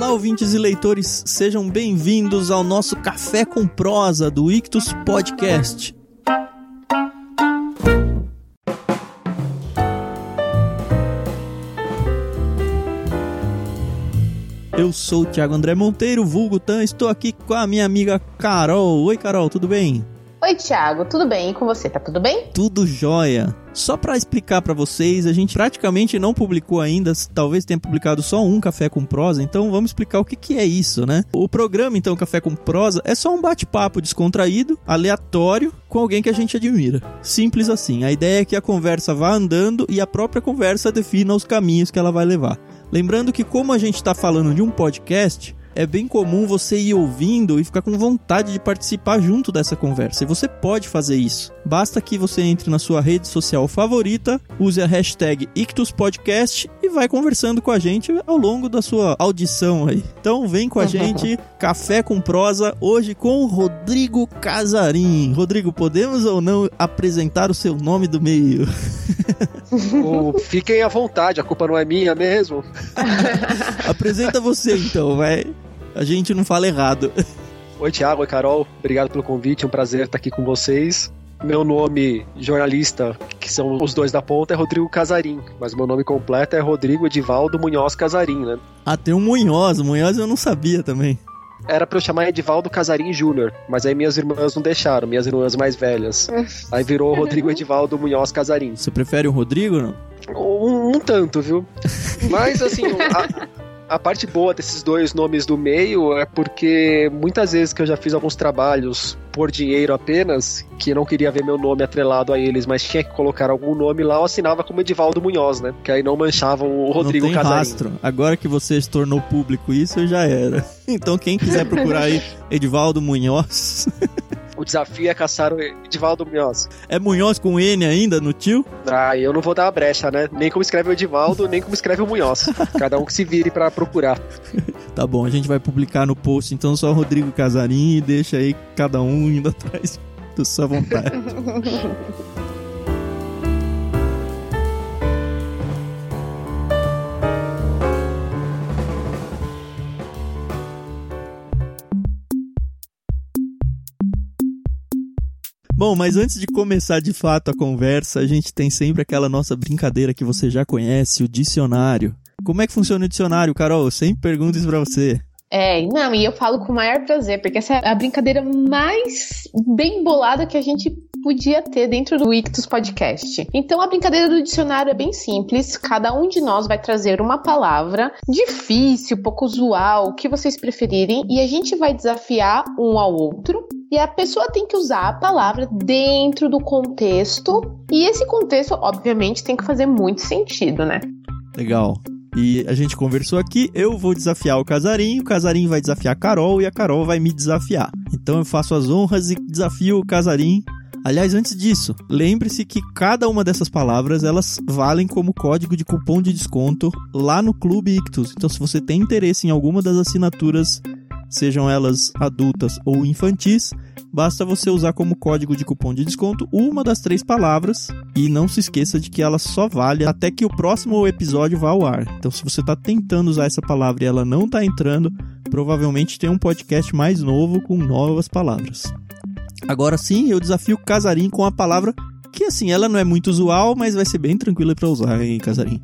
Olá, ouvintes e leitores, sejam bem-vindos ao nosso Café com Prosa do Ictus Podcast. Eu sou o Thiago André Monteiro, vulgo Tan, estou aqui com a minha amiga Carol. Oi, Carol, tudo bem? Oi, Thiago, tudo bem? E com você, tá tudo bem? Tudo jóia. Só para explicar para vocês, a gente praticamente não publicou ainda, talvez tenha publicado só um Café com Prosa, então vamos explicar o que, que é isso, né? O programa, então, Café com Prosa, é só um bate-papo descontraído, aleatório, com alguém que a gente admira. Simples assim. A ideia é que a conversa vá andando e a própria conversa defina os caminhos que ela vai levar. Lembrando que, como a gente está falando de um podcast, é bem comum você ir ouvindo e ficar com vontade de participar junto dessa conversa. E você pode fazer isso. Basta que você entre na sua rede social favorita, use a hashtag IctusPodcast e vai conversando com a gente ao longo da sua audição aí. Então vem com a gente, Café com Prosa, hoje com Rodrigo Casarim. Rodrigo, podemos ou não apresentar o seu nome do meio? Oh, fiquem à vontade, a culpa não é minha mesmo. Apresenta você então, vai. A gente não fala errado. Oi, Thiago, oi, Carol. Obrigado pelo convite, é um prazer estar aqui com vocês. Meu nome jornalista, que são os dois da ponta, é Rodrigo Casarim, mas meu nome completo é Rodrigo Edivaldo Munhoz Casarim, né? Ah, tem um Munhoz. Munhoz eu não sabia também. Era pra eu chamar Edivaldo Casarim Júnior, mas aí minhas irmãs não deixaram, minhas irmãs mais velhas. Aí virou Rodrigo Edivaldo Munhoz Casarim. Você prefere o Rodrigo não? Um, um tanto, viu? Mas assim, a, a parte boa desses dois nomes do meio é porque muitas vezes que eu já fiz alguns trabalhos por dinheiro apenas, que não queria ver meu nome atrelado a eles, mas tinha que colocar algum nome lá, eu assinava como Edivaldo Munhoz, né? Que aí não manchavam o Rodrigo não tem Casarim. rastro. Agora que você se tornou público isso, já era. Então quem quiser procurar aí Edivaldo Munhoz... O desafio é caçar o Edivaldo Munhoz. É Munhoz com N ainda no tio? Ah, eu não vou dar a brecha, né? Nem como escreve o Edivaldo, nem como escreve o Munhoz. Cada um que se vire pra procurar. Tá bom, a gente vai publicar no post então só Rodrigo Casarim e deixa aí cada um indo atrás da sua vontade. Bom, mas antes de começar de fato a conversa, a gente tem sempre aquela nossa brincadeira que você já conhece, o dicionário. Como é que funciona o dicionário, Carol? Sempre pergunto isso pra você. É, não, e eu falo com o maior prazer, porque essa é a brincadeira mais bem bolada que a gente podia ter dentro do Ictus Podcast. Então, a brincadeira do dicionário é bem simples. Cada um de nós vai trazer uma palavra difícil, pouco usual, o que vocês preferirem, e a gente vai desafiar um ao outro. E a pessoa tem que usar a palavra dentro do contexto. E esse contexto, obviamente, tem que fazer muito sentido, né? Legal. E a gente conversou aqui, eu vou desafiar o Casarim, o Casarim vai desafiar a Carol e a Carol vai me desafiar. Então eu faço as honras e desafio o Casarim. Aliás, antes disso, lembre-se que cada uma dessas palavras elas valem como código de cupom de desconto lá no Clube Ictus. Então, se você tem interesse em alguma das assinaturas, sejam elas adultas ou infantis, basta você usar como código de cupom de desconto uma das três palavras e não se esqueça de que ela só vale até que o próximo episódio vá ao ar. Então, se você está tentando usar essa palavra e ela não está entrando, provavelmente tem um podcast mais novo com novas palavras. Agora sim, eu desafio Casarim com a palavra que assim, ela não é muito usual, mas vai ser bem tranquila para usar, hein, Casarim?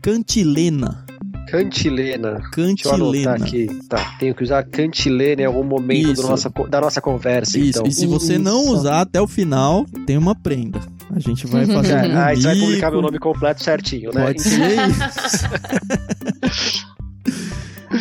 Cantilena. Cantilena. Cantilena. aqui. Tá, tenho que usar cantilena em algum momento do nossa, da nossa conversa, Isso, então. e se você não usar até o final, tem uma prenda. A gente vai fazer um É, aí você vai publicar meu nome completo certinho, né? Pode ser isso.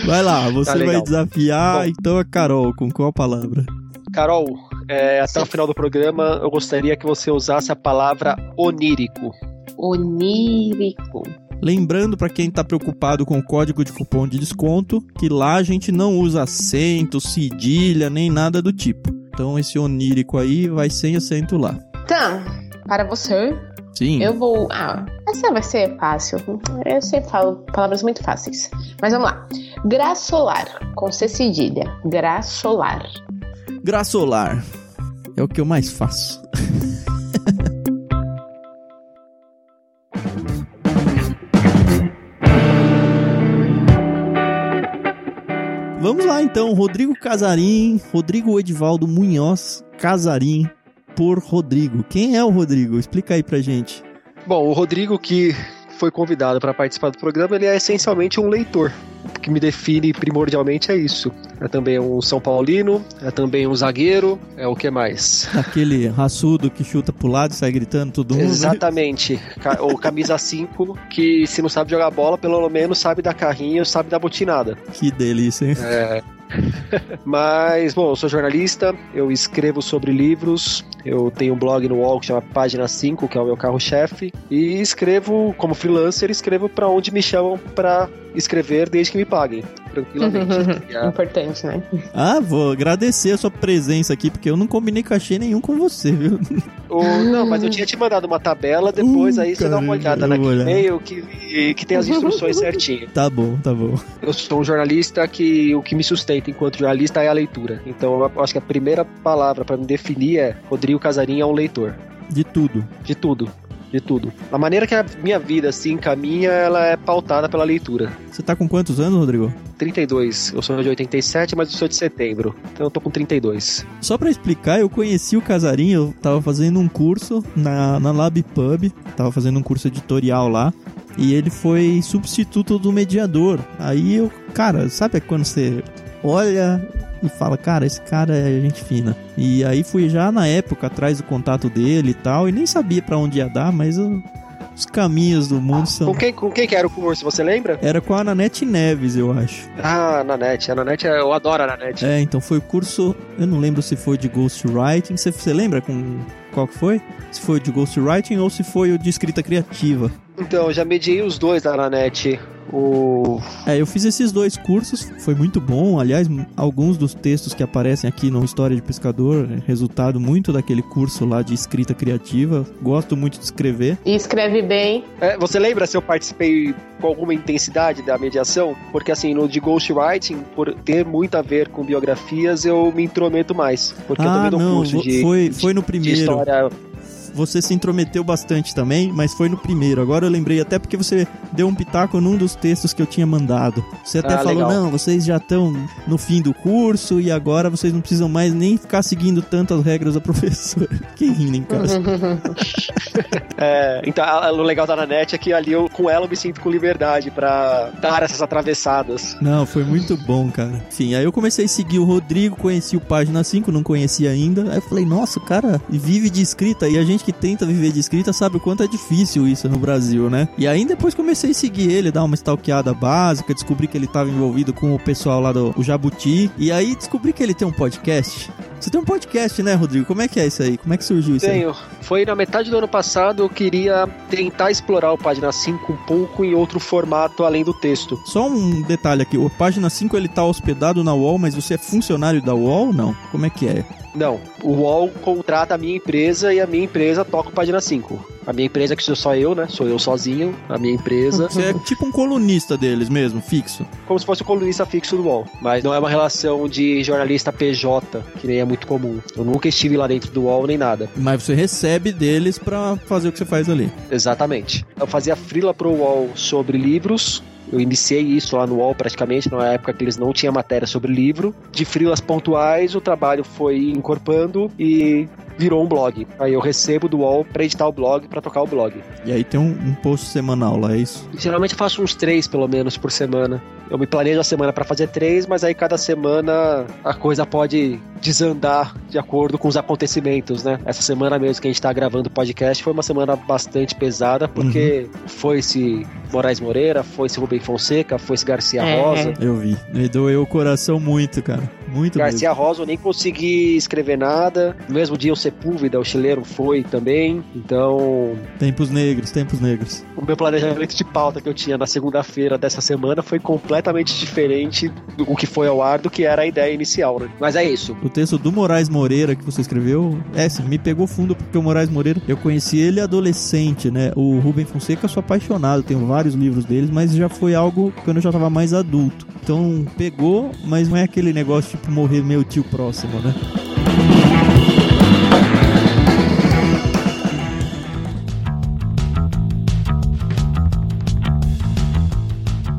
Vai lá, você Tá vai desafiar, Bom. então a Carol, com qual palavra? Carol, é, até o final do programa eu gostaria que você usasse a palavra onírico. Onírico. Lembrando para quem tá preocupado com o código de cupom de desconto, que lá a gente não usa acento, cedilha, nem nada do tipo. Então esse onírico aí vai sem acento lá. Então, para você, Sim. eu vou. Ah, essa vai ser fácil. Eu sempre falo palavras muito fáceis. Mas vamos lá. Graçolar, com C cedilha. Graçolar. Graçolar. É o que eu mais faço. lá então, Rodrigo Casarim, Rodrigo Edivaldo Munhoz Casarim por Rodrigo. Quem é o Rodrigo? Explica aí pra gente. Bom, o Rodrigo que foi convidado para participar do programa, ele é essencialmente um leitor. O que me define primordialmente é isso. É também um São Paulino, é também um zagueiro, é o que mais? Aquele raçudo que chuta pro lado e sai gritando tudo mundo. Exatamente. Ou camisa 5, que se não sabe jogar bola, pelo menos sabe dar carrinho, sabe dar botinada. Que delícia, hein? É. Mas, bom, eu sou jornalista, eu escrevo sobre livros, eu tenho um blog no UOL que chama Página 5, que é o meu carro-chefe, e escrevo como freelancer, escrevo para onde me chamam para escrever desde que me paguem, tranquilamente. Importante, né? Ah, vou agradecer a sua presença aqui, porque eu não combinei cachê nenhum com você, viu? Não, mas eu tinha te mandado uma tabela, depois uh, aí você dá uma olhada naquele e-mail que, que tem as instruções certinho. Tá bom, tá bom. Eu sou um jornalista que o que me sustenta enquanto jornalista é a leitura. Então eu acho que a primeira palavra para me definir é Rodrigo Casarinho é um leitor. De tudo. De tudo de tudo. A maneira que a minha vida se encaminha, ela é pautada pela leitura. Você tá com quantos anos, Rodrigo? 32. Eu sou de 87, mas eu sou de setembro. Então eu tô com 32. Só para explicar, eu conheci o Casarinho, eu tava fazendo um curso na, na Lab Pub, tava fazendo um curso editorial lá. E ele foi substituto do mediador. Aí eu, cara, sabe quando você olha e fala, cara, esse cara é gente fina. E aí fui já na época atrás do contato dele e tal, e nem sabia para onde ia dar, mas eu, os caminhos do mundo são. Com quem, com quem que era o curso, você lembra? Era com a Nanete Neves, eu acho. Ah, Nanete. A Nanete, eu adoro a Nanete. É, então foi o curso, eu não lembro se foi de Ghostwriting, você, você lembra com qual que foi? Se foi de Ghostwriting ou se foi o de escrita criativa. Então, eu já mediei os dois da Nanete. O... É, eu fiz esses dois cursos, foi muito bom. Aliás, alguns dos textos que aparecem aqui no História de Pescador, é resultado muito daquele curso lá de escrita criativa. Gosto muito de escrever. E escreve bem. É, você lembra se eu participei com alguma intensidade da mediação? Porque assim, no de ghostwriting, por ter muito a ver com biografias, eu me intrometo mais. Porque ah, eu também dou não, curso de, foi, foi no primeiro. de história você se intrometeu bastante também, mas foi no primeiro. Agora eu lembrei até porque você deu um pitaco num dos textos que eu tinha mandado. Você até ah, falou: legal. não, vocês já estão no fim do curso e agora vocês não precisam mais nem ficar seguindo tanto as regras da professora. Quem rindo em casa. é, então, o legal da Nanete é que ali eu, com ela eu me sinto com liberdade para dar essas atravessadas. Não, foi muito bom, cara. Enfim, aí eu comecei a seguir o Rodrigo, conheci o Página 5, não conhecia ainda. Aí eu falei, nossa, o cara vive de escrita e a gente que tenta viver de escrita sabe o quanto é difícil isso no Brasil, né? E aí depois comecei a seguir ele, dar uma stalkeada básica, descobri que ele estava envolvido com o pessoal lá do Jabuti. E aí descobri que ele tem um podcast. Você tem um podcast, né, Rodrigo? Como é que é isso aí? Como é que surgiu isso Tenho. aí? Foi na metade do ano passado, eu queria tentar explorar o Página 5 um pouco em outro formato além do texto. Só um detalhe aqui, o Página 5 ele tá hospedado na UOL, mas você é funcionário da UOL ou não? Como é que é? Não, o UOL contrata a minha empresa e a minha empresa toca o Página 5. A minha empresa, que sou só eu, né? Sou eu sozinho, a minha empresa. Você é tipo um colunista deles mesmo, fixo? Como se fosse um colunista fixo do UOL. Mas não é uma relação de jornalista PJ, que nem é muito comum. Eu nunca estive lá dentro do UOL nem nada. Mas você recebe deles para fazer o que você faz ali. Exatamente. Eu fazia frila pro UOL sobre livros, eu iniciei isso lá no UOL praticamente, na época que eles não tinham matéria sobre livro. De frilas pontuais, o trabalho foi encorpando e virou um blog. Aí eu recebo do UOL para editar o blog, para tocar o blog. E aí tem um, um, post semanal lá, é isso? Geralmente eu faço uns três, pelo menos, por semana. Eu me planejo a semana para fazer três, mas aí cada semana a coisa pode desandar de acordo com os acontecimentos, né? Essa semana mesmo que a gente tá gravando o podcast foi uma semana bastante pesada, porque uhum. foi esse Moraes Moreira, foi esse Rubem Fonseca, foi esse Garcia é. Rosa. Eu vi. Me doeu o coração muito, cara. Muito Garcia mesmo. Rosa eu nem consegui escrever nada. No mesmo dia o Sepúlveda, o chileiro, foi também. Então. Tempos negros, tempos negros. O meu planejamento de pauta que eu tinha na segunda-feira dessa semana foi completamente diferente do que foi ao ar do que era a ideia inicial, né? Mas é isso. O texto do Moraes Moreira que você escreveu, é, sim, me pegou fundo porque o Moraes Moreira, eu conheci ele adolescente, né? O Rubem Fonseca, eu sou apaixonado, tenho vários livros deles, mas já foi algo quando eu já tava mais adulto. Então pegou, mas não é aquele negócio tipo morrer meu tio próximo, né?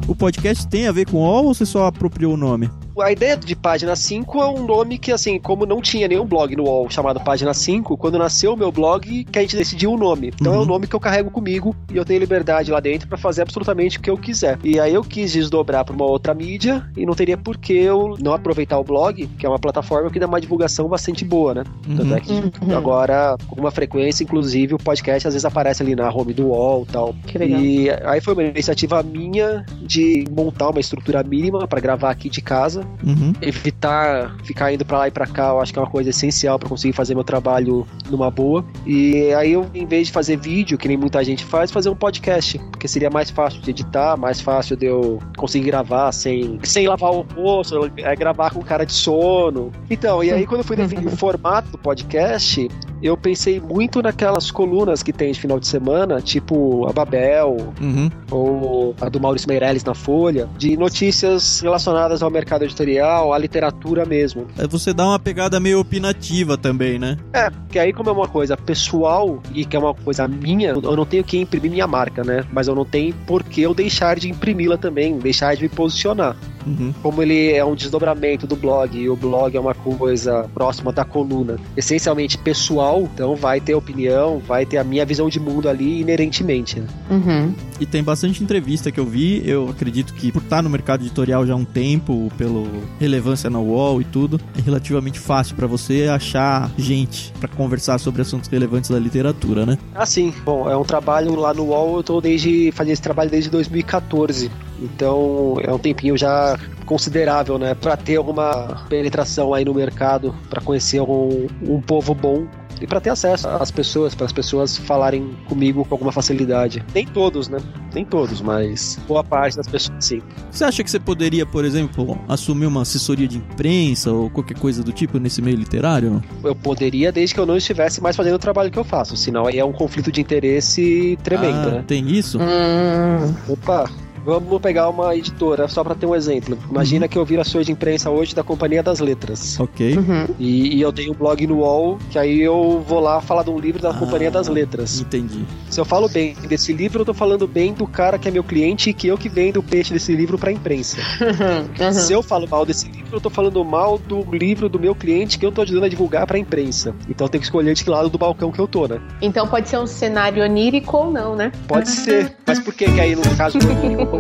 O podcast tem a ver com O ou você só apropriou o nome? A ideia de Página 5 é um nome que, assim, como não tinha nenhum blog no UOL chamado Página 5, quando nasceu o meu blog, que a gente decidiu o nome. Então uhum. é o nome que eu carrego comigo e eu tenho liberdade lá dentro para fazer absolutamente o que eu quiser. E aí eu quis desdobrar para uma outra mídia e não teria por que eu não aproveitar o blog, que é uma plataforma que dá uma divulgação bastante boa, né? Uhum. Tanto é que uhum. agora, com uma frequência, inclusive, o podcast às vezes aparece ali na home do UOL e tal. Que legal. E aí foi uma iniciativa minha de montar uma estrutura mínima para gravar aqui de casa, uhum. evitar ficar indo para lá e para cá, eu acho que é uma coisa essencial para conseguir fazer meu trabalho numa boa. E aí eu, em vez de fazer vídeo, que nem muita gente faz, fazer um podcast, porque seria mais fácil de editar, mais fácil de eu conseguir gravar sem, sem lavar o rosto, é, gravar com cara de sono. Então, e aí quando eu fui definir o formato do podcast, eu pensei muito naquelas colunas que tem de final de semana, tipo a Babel, uhum. ou a do Maurício Meirelles na Folha, de notícias relacionadas ao mercado editorial, à literatura mesmo. É, você dá uma pegada meio opinativa também, né? É, que aí como é uma coisa pessoal e que é uma coisa minha, eu não tenho que imprimir minha marca, né? Mas eu não tenho por que eu deixar de imprimi-la também, deixar de me posicionar. Uhum. Como ele é um desdobramento do blog e o blog é uma coisa próxima da coluna, essencialmente pessoal, então vai ter opinião, vai ter a minha visão de mundo ali inerentemente. Né? Uhum. E tem bastante entrevista que eu vi, eu acredito que por estar no mercado editorial já há um tempo, pelo relevância na UOL e tudo, é relativamente fácil para você achar gente para conversar sobre assuntos relevantes da literatura, né? Ah, sim. Bom, é um trabalho lá no UOL, eu tô desde fazendo esse trabalho desde 2014. Então é um tempinho já considerável, né, para ter alguma penetração aí no mercado, para conhecer um, um povo bom e para ter acesso às pessoas, para as pessoas falarem comigo com alguma facilidade. Nem todos, né? Nem todos, mas boa parte das pessoas sim. Você acha que você poderia, por exemplo, assumir uma assessoria de imprensa ou qualquer coisa do tipo nesse meio literário? Eu poderia, desde que eu não estivesse mais fazendo o trabalho que eu faço, senão aí é um conflito de interesse tremendo, ah, né? Tem isso? Hum. Opa, Vamos pegar uma editora, só para ter um exemplo. Imagina uhum. que eu viro a sua de imprensa hoje da Companhia das Letras. Ok. Uhum. E, e, eu tenho um blog no UOL, que aí eu vou lá falar de um livro da ah, Companhia das Letras. Entendi. Se eu falo bem desse livro, eu tô falando bem do cara que é meu cliente e que eu que vendo o peixe desse livro pra imprensa. Uhum. Se eu falo mal desse livro, eu tô falando mal do livro do meu cliente que eu tô ajudando a divulgar pra imprensa. Então eu tenho que escolher de que lado do balcão que eu tô, né? Então pode ser um cenário onírico ou não, né? Pode ser. Mas por que, que aí no caso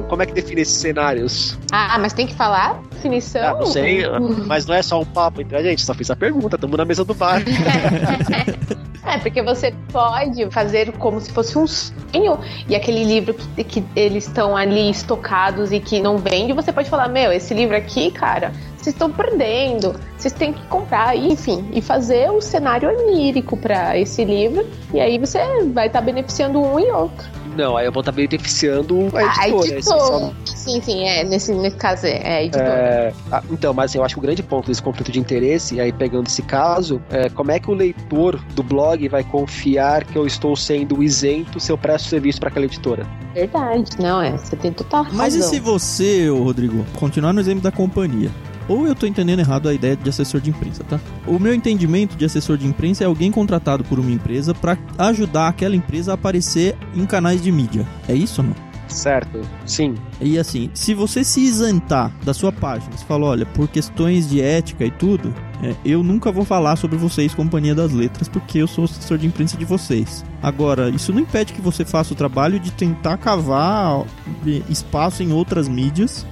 como é que define esses cenários? Ah, mas tem que falar definição? Ah, não sei, mas não é só um papo entre a gente, só fiz a pergunta, estamos na mesa do bar. é, porque você pode fazer como se fosse um sonho e aquele livro que, que eles estão ali estocados e que não vende, você pode falar, meu, esse livro aqui, cara, vocês estão perdendo, vocês têm que comprar, enfim, e fazer o cenário onírico para esse livro, e aí você vai estar tá beneficiando um e outro. Não, aí eu vou estar tá beneficiando a editora. A editora. Só... Sim, sim, é, nesse, nesse caso é, é a editora. É, ah, então, mas assim, eu acho que o grande ponto desse conflito de interesse, aí pegando esse caso, é como é que o leitor do blog vai confiar que eu estou sendo isento se eu presto serviço para aquela editora? Verdade, não é, você tem total razão. Mas e se você, Rodrigo, continuar no exemplo da companhia, ou eu tô entendendo errado a ideia de assessor de imprensa, tá? O meu entendimento de assessor de imprensa é alguém contratado por uma empresa para ajudar aquela empresa a aparecer em canais de mídia. É isso ou não? Certo, sim. E assim, se você se isentar da sua página, você fala, olha, por questões de ética e tudo, é, eu nunca vou falar sobre vocês, Companhia das Letras, porque eu sou assessor de imprensa de vocês. Agora, isso não impede que você faça o trabalho de tentar cavar espaço em outras mídias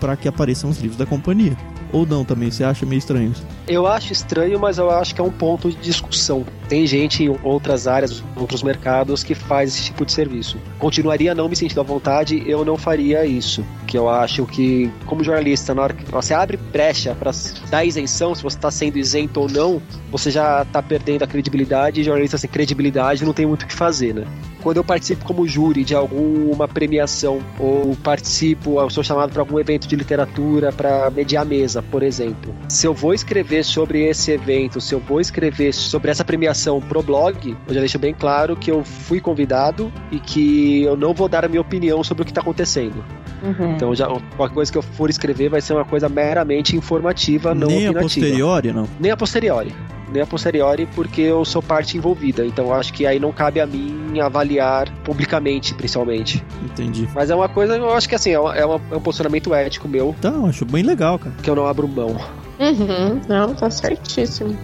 para que apareçam os livros da companhia. Ou não também? Você acha meio estranho? Eu acho estranho, mas eu acho que é um ponto de discussão. Tem gente em outras áreas, outros mercados, que faz esse tipo de serviço. Continuaria não me sentindo à vontade, eu não faria isso. Que eu acho que, como jornalista, na hora que você abre brecha para dar isenção, se você está sendo isento ou não, você já está perdendo a credibilidade. E jornalista sem credibilidade não tem muito o que fazer, né? quando eu participo como júri de alguma premiação ou participo, eu sou chamado para algum evento de literatura para mediar mesa, por exemplo. Se eu vou escrever sobre esse evento, se eu vou escrever sobre essa premiação pro blog, eu já deixo bem claro que eu fui convidado e que eu não vou dar a minha opinião sobre o que está acontecendo. Uhum. Então, já, qualquer coisa que eu for escrever vai ser uma coisa meramente informativa, não Nem opinativa. Nem a posteriori, não? Nem a posteriori. nem a posteriori, porque eu sou parte envolvida. Então acho que aí não cabe a mim avaliar publicamente, principalmente. Entendi. Mas é uma coisa, eu acho que assim, é, uma, é, uma, é um posicionamento ético meu. Então, acho bem legal, cara. Que eu não abro mão. Uhum. Não, tá certíssimo.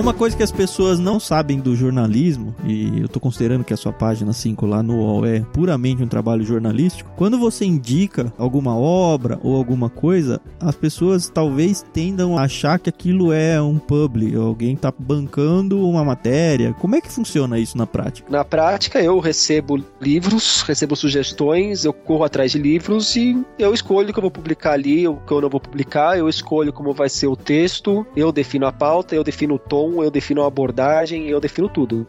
Uma coisa que as pessoas não sabem do jornalismo, e eu tô considerando que a sua página 5 lá no UOL é puramente um trabalho jornalístico, quando você indica alguma obra ou alguma coisa, as pessoas talvez tendam a achar que aquilo é um publi, alguém tá bancando uma matéria. Como é que funciona isso na prática? Na prática, eu recebo livros, recebo sugestões, eu corro atrás de livros e eu escolho o que eu vou publicar ali, o que eu não vou publicar, eu escolho como vai ser o texto, eu defino a pauta, eu defino o tom, eu defino a abordagem, eu defino tudo.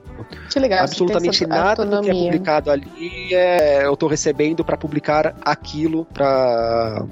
Que legal. Absolutamente nada do que é publicado ali é, eu tô recebendo para publicar aquilo para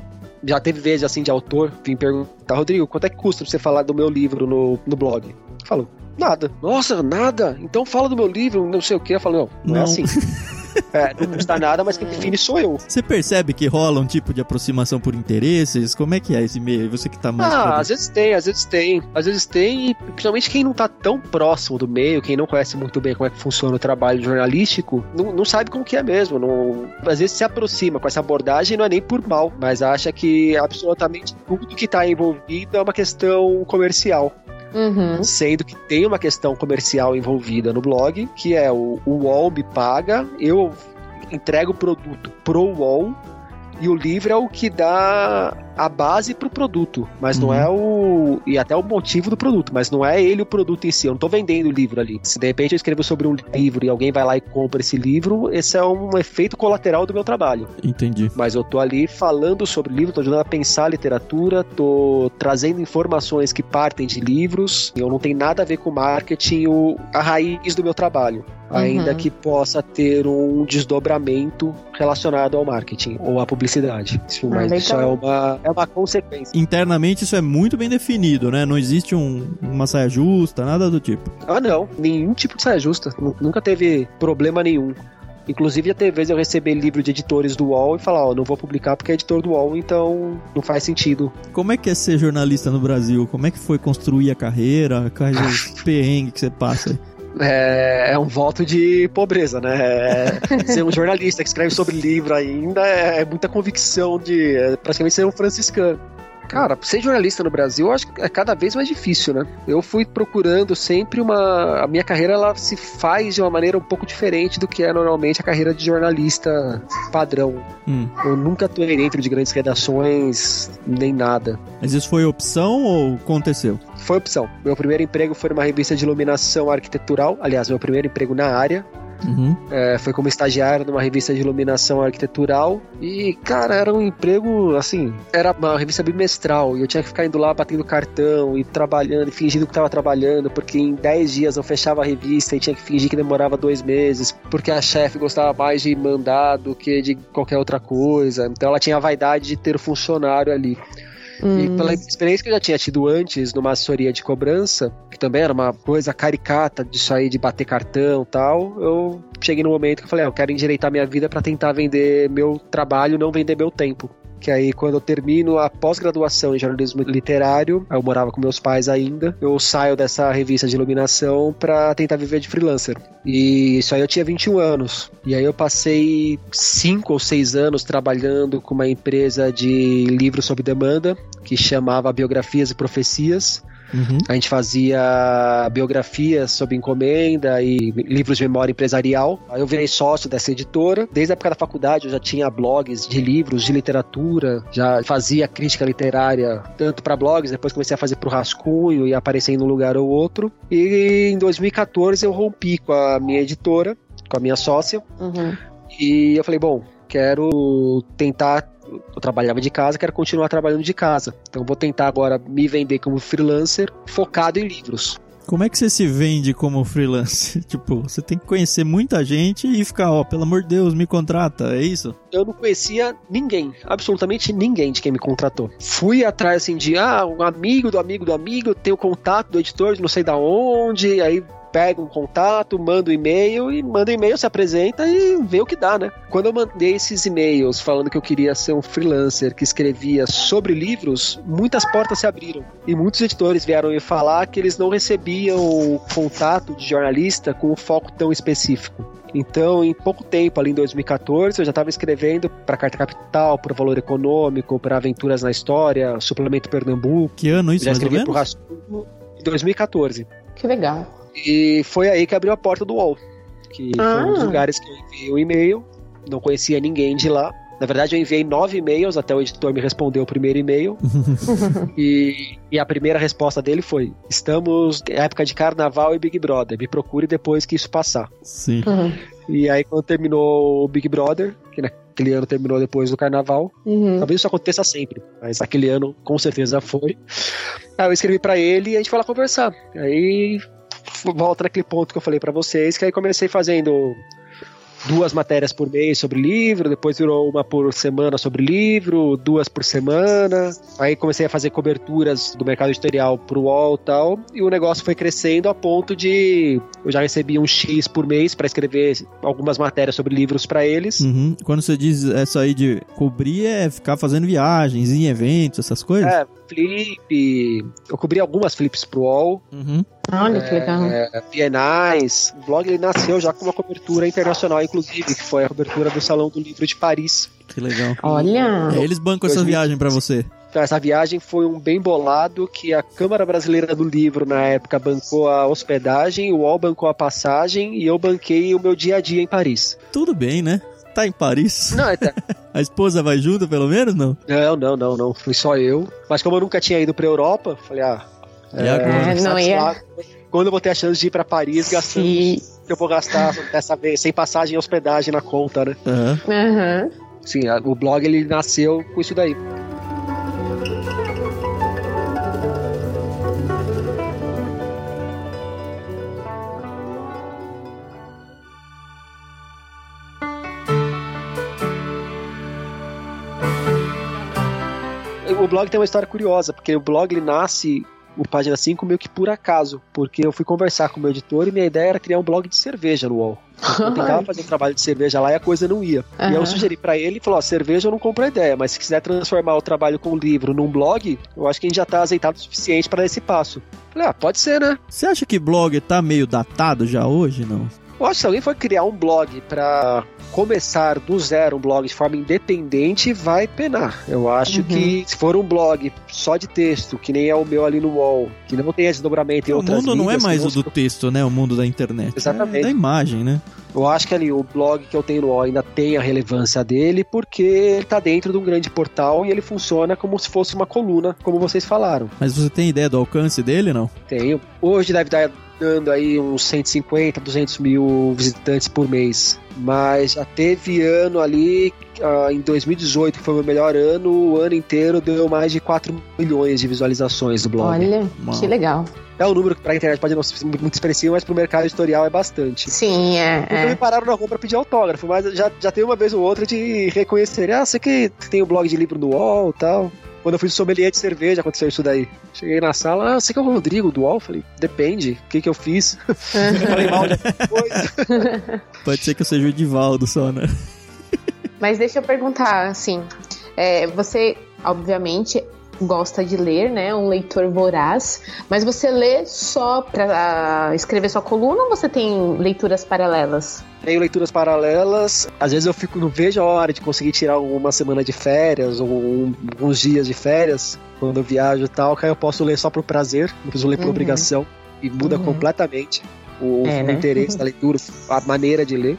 já teve vezes assim de autor vim perguntar, Rodrigo, quanto é que custa pra você falar do meu livro no, no blog? Falou, nada. Nossa, nada? Então fala do meu livro, não sei o que. Eu falo, não, não, não. é assim. É, não custa nada, mas quem define sou eu. Você percebe que rola um tipo de aproximação por interesses? Como é que é esse meio? Você que tá mais. Ah, às vezes tem, às vezes tem. Às vezes tem, e principalmente quem não tá tão próximo do meio, quem não conhece muito bem como é que funciona o trabalho jornalístico, não, não sabe como que é mesmo. Não, às vezes se aproxima com essa abordagem, não é nem por mal, mas acha que absolutamente tudo que tá envolvido é uma questão comercial. Uhum. Sendo que tem uma questão comercial envolvida no blog, que é o, o UOL me paga, eu entrego o produto pro UOL e o livro é o que dá a base pro produto, mas uhum. não é o. E até o motivo do produto, mas não é ele o produto em si. Eu não tô vendendo o livro ali. Se de repente eu escrevo sobre um livro e alguém vai lá e compra esse livro, esse é um efeito colateral do meu trabalho. Entendi. Mas eu tô ali falando sobre o livro, tô ajudando a pensar a literatura, tô trazendo informações que partem de livros. Eu não tenho nada a ver com marketing, o, a raiz do meu trabalho. Ainda uhum. que possa ter um desdobramento relacionado ao marketing ou à publicidade. Isso, ah, mas isso é uma, é uma consequência. Internamente isso é muito bem definido, né? Não existe um, uma saia justa, nada do tipo. Ah, não. Nenhum tipo de saia justa. Nunca teve problema nenhum. Inclusive, teve vezes eu receber livro de editores do UOL e falar, ó, oh, não vou publicar porque é editor do UOL, então não faz sentido. Como é que é ser jornalista no Brasil? Como é que foi construir a carreira? Quais os perrengues que você passa? É, é, um voto de pobreza, né? É, ser um jornalista que escreve sobre livro ainda é, é muita convicção de é praticamente ser um franciscano. Cara, ser jornalista no Brasil eu acho que é cada vez mais difícil, né? Eu fui procurando sempre uma. A minha carreira ela se faz de uma maneira um pouco diferente do que é normalmente a carreira de jornalista padrão. Hum. Eu nunca atuei dentro de grandes redações, nem nada. Mas isso foi opção ou aconteceu? Foi opção. Meu primeiro emprego foi numa revista de iluminação arquitetural. Aliás, meu primeiro emprego na área. Uhum. É, foi como estagiário numa revista de iluminação arquitetural. E, cara, era um emprego, assim, era uma revista bimestral. E eu tinha que ficar indo lá batendo cartão e trabalhando, e fingindo que estava trabalhando, porque em 10 dias eu fechava a revista e tinha que fingir que demorava dois meses, porque a chefe gostava mais de mandar do que de qualquer outra coisa. Então ela tinha a vaidade de ter o funcionário ali. Hum. E pela experiência que eu já tinha tido antes numa assessoria de cobrança, que também era uma coisa caricata de sair de bater cartão tal, eu cheguei no momento que eu falei, ah, eu quero endireitar minha vida para tentar vender meu trabalho, não vender meu tempo que aí quando eu termino a pós-graduação em jornalismo literário, eu morava com meus pais ainda, eu saio dessa revista de iluminação para tentar viver de freelancer. E isso aí eu tinha 21 anos. E aí eu passei 5 ou 6 anos trabalhando com uma empresa de livros sob demanda, que chamava Biografias e Profecias. Uhum. A gente fazia biografias sob encomenda e livros de memória empresarial. Aí eu virei sócio dessa editora. Desde a época da faculdade eu já tinha blogs de livros, de literatura, já fazia crítica literária tanto para blogs, depois comecei a fazer pro rascunho e aparecer em um lugar ou outro. E em 2014 eu rompi com a minha editora, com a minha sócia. Uhum. E eu falei, bom, quero tentar eu trabalhava de casa, quero continuar trabalhando de casa. Então vou tentar agora me vender como freelancer focado em livros. Como é que você se vende como freelance? tipo, você tem que conhecer muita gente e ficar, ó, pelo amor de Deus, me contrata, é isso? Eu não conhecia ninguém, absolutamente ninguém de quem me contratou. Fui atrás assim de, ah, um amigo do amigo do amigo, tenho contato do editor de não sei da onde, aí pega um contato, manda um e-mail e manda um e-mail, se apresenta e vê o que dá, né? Quando eu mandei esses e-mails falando que eu queria ser um freelancer que escrevia sobre livros, muitas portas se abriram. E muitos editores vieram me falar que eles não recebiam contato de jornalista com um foco tão específico. Então, em pouco tempo, ali em 2014, eu já estava escrevendo para Carta Capital, para Valor Econômico, para Aventuras na História, Suplemento Pernambuco. Que ano isso, já mais ou escrevi menos? pro Rascunho em 2014. Que legal. E foi aí que abriu a porta do UOL. Que foi um dos Ah. lugares que eu enviei o e-mail. Não conhecia ninguém de lá. Na verdade, eu enviei nove e-mails até o editor me responder o primeiro e-mail. e, e a primeira resposta dele foi: Estamos em época de carnaval e Big Brother. Me procure depois que isso passar. Sim. Uhum. E aí, quando terminou o Big Brother, que naquele ano terminou depois do carnaval, Uhum. Talvez isso aconteça sempre, mas aquele ano com certeza foi. Aí eu escrevi pra ele e a gente foi lá conversar. Aí volta naquele ponto que eu falei pra vocês, que aí comecei fazendo duas matérias por mês sobre livro, depois virou uma por semana sobre livro, duas por semana. Aí comecei a fazer coberturas do mercado editorial pro UOL e tal, e o negócio foi crescendo a ponto de eu já recebi um X por mês pra escrever algumas matérias sobre livros pra eles. Uhum. Quando você diz essa aí de cobrir, é ficar fazendo viagens, em eventos, essas coisas? É, flip. Eu cobri algumas flips pro UOL. Uhum. Olha que legal. é, bienais. O blog ele nasceu já com uma cobertura internacional, inclusive, que foi a cobertura do Salão do Livro de Paris. Que legal. Olha. É, eles bancam essa 2015. viagem pra você. Então, essa viagem foi um bem bolado que a Câmara Brasileira do Livro, na época, bancou a hospedagem, o UOL bancou a passagem e eu banquei o meu dia a dia em Paris. Tudo bem, né? Tá em Paris. Não, é- A esposa vai junto, pelo menos, não? não, não, não, não. Fui só eu. Mas como eu nunca tinha ido pra Europa, falei, ah. E agora? É, não ia. satisfato. Quando eu vou ter a chance de ir pra Paris, gastando Sim. que eu vou gastar dessa vez, sem passagem e hospedagem na conta, né? Aham. Aham. Sim, a- o blog ele nasceu com isso daí. O blog tem uma história curiosa, porque o blog ele nasce o Página 5 meio que por acaso, porque eu fui conversar com o meu editor e minha ideia era criar um blog de cerveja no UOL. Eu tentava fazer um trabalho de cerveja lá e a coisa não ia. E aí eu sugeri pra ele e falou: ó, cerveja eu não compro a ideia, mas se quiser transformar o trabalho com o livro num blog, eu acho que a gente já tá azeitado o suficiente pra dar esse passo. Falei, ah, pode ser, né? Você acha que blog tá meio datado já hoje, não? Eu acho que se alguém for criar um blog pra começar do zero um blog de forma independente, vai penar. Eu acho Uhum. que se for um blog só de texto, que nem é o meu ali no UOL, que não tem desdobramento em o outras mundo não é mídias, mais que o do texto, né? O mundo da internet. Exatamente. É da imagem, né? Eu acho que ali o blog que eu tenho no UOL ainda tem a relevância dele, porque ele tá dentro de um grande portal e ele funciona como se fosse uma coluna, como vocês falaram. Mas você tem ideia do alcance dele, não? Tenho. Hoje deve estar dando aí uns 150, 200 mil visitantes por mês. Mas já teve ano ali, ah, em 2018, que foi o meu melhor ano, o ano inteiro deu mais de 4 milhões de visualizações do blog. Olha, Uau. que legal. É um número que pra internet pode não ser muito expressivo, mas pro mercado editorial é bastante. Sim, é. Nunca me é. pararam na rua pra pedir autógrafo, mas já, já teve uma vez ou outra de reconhecer. Ah, você que tem o blog de livro no UOL e tal. Quando eu fui sommelier de cerveja, aconteceu isso daí. Cheguei na sala, ah, você que é o Rodrigo do UOL? Falei, depende, o que que eu fiz? Falei mal de coisa. Pode ser que eu seja o Edivaldo só, né? Mas deixa eu perguntar, assim, é, você, obviamente, gosta de ler, né? Um leitor voraz, mas você lê só pra ah, escrever sua coluna ou você tem leituras paralelas? Tenho leituras paralelas. Às vezes eu fico, não vejo a hora de conseguir tirar uma semana de férias ou um- alguns dias de férias quando eu viajo e tal, que aí eu posso ler só por prazer, não preciso ler por Uhum. obrigação. E muda Uhum. completamente o, É, o né? interesse da leitura, a maneira de ler.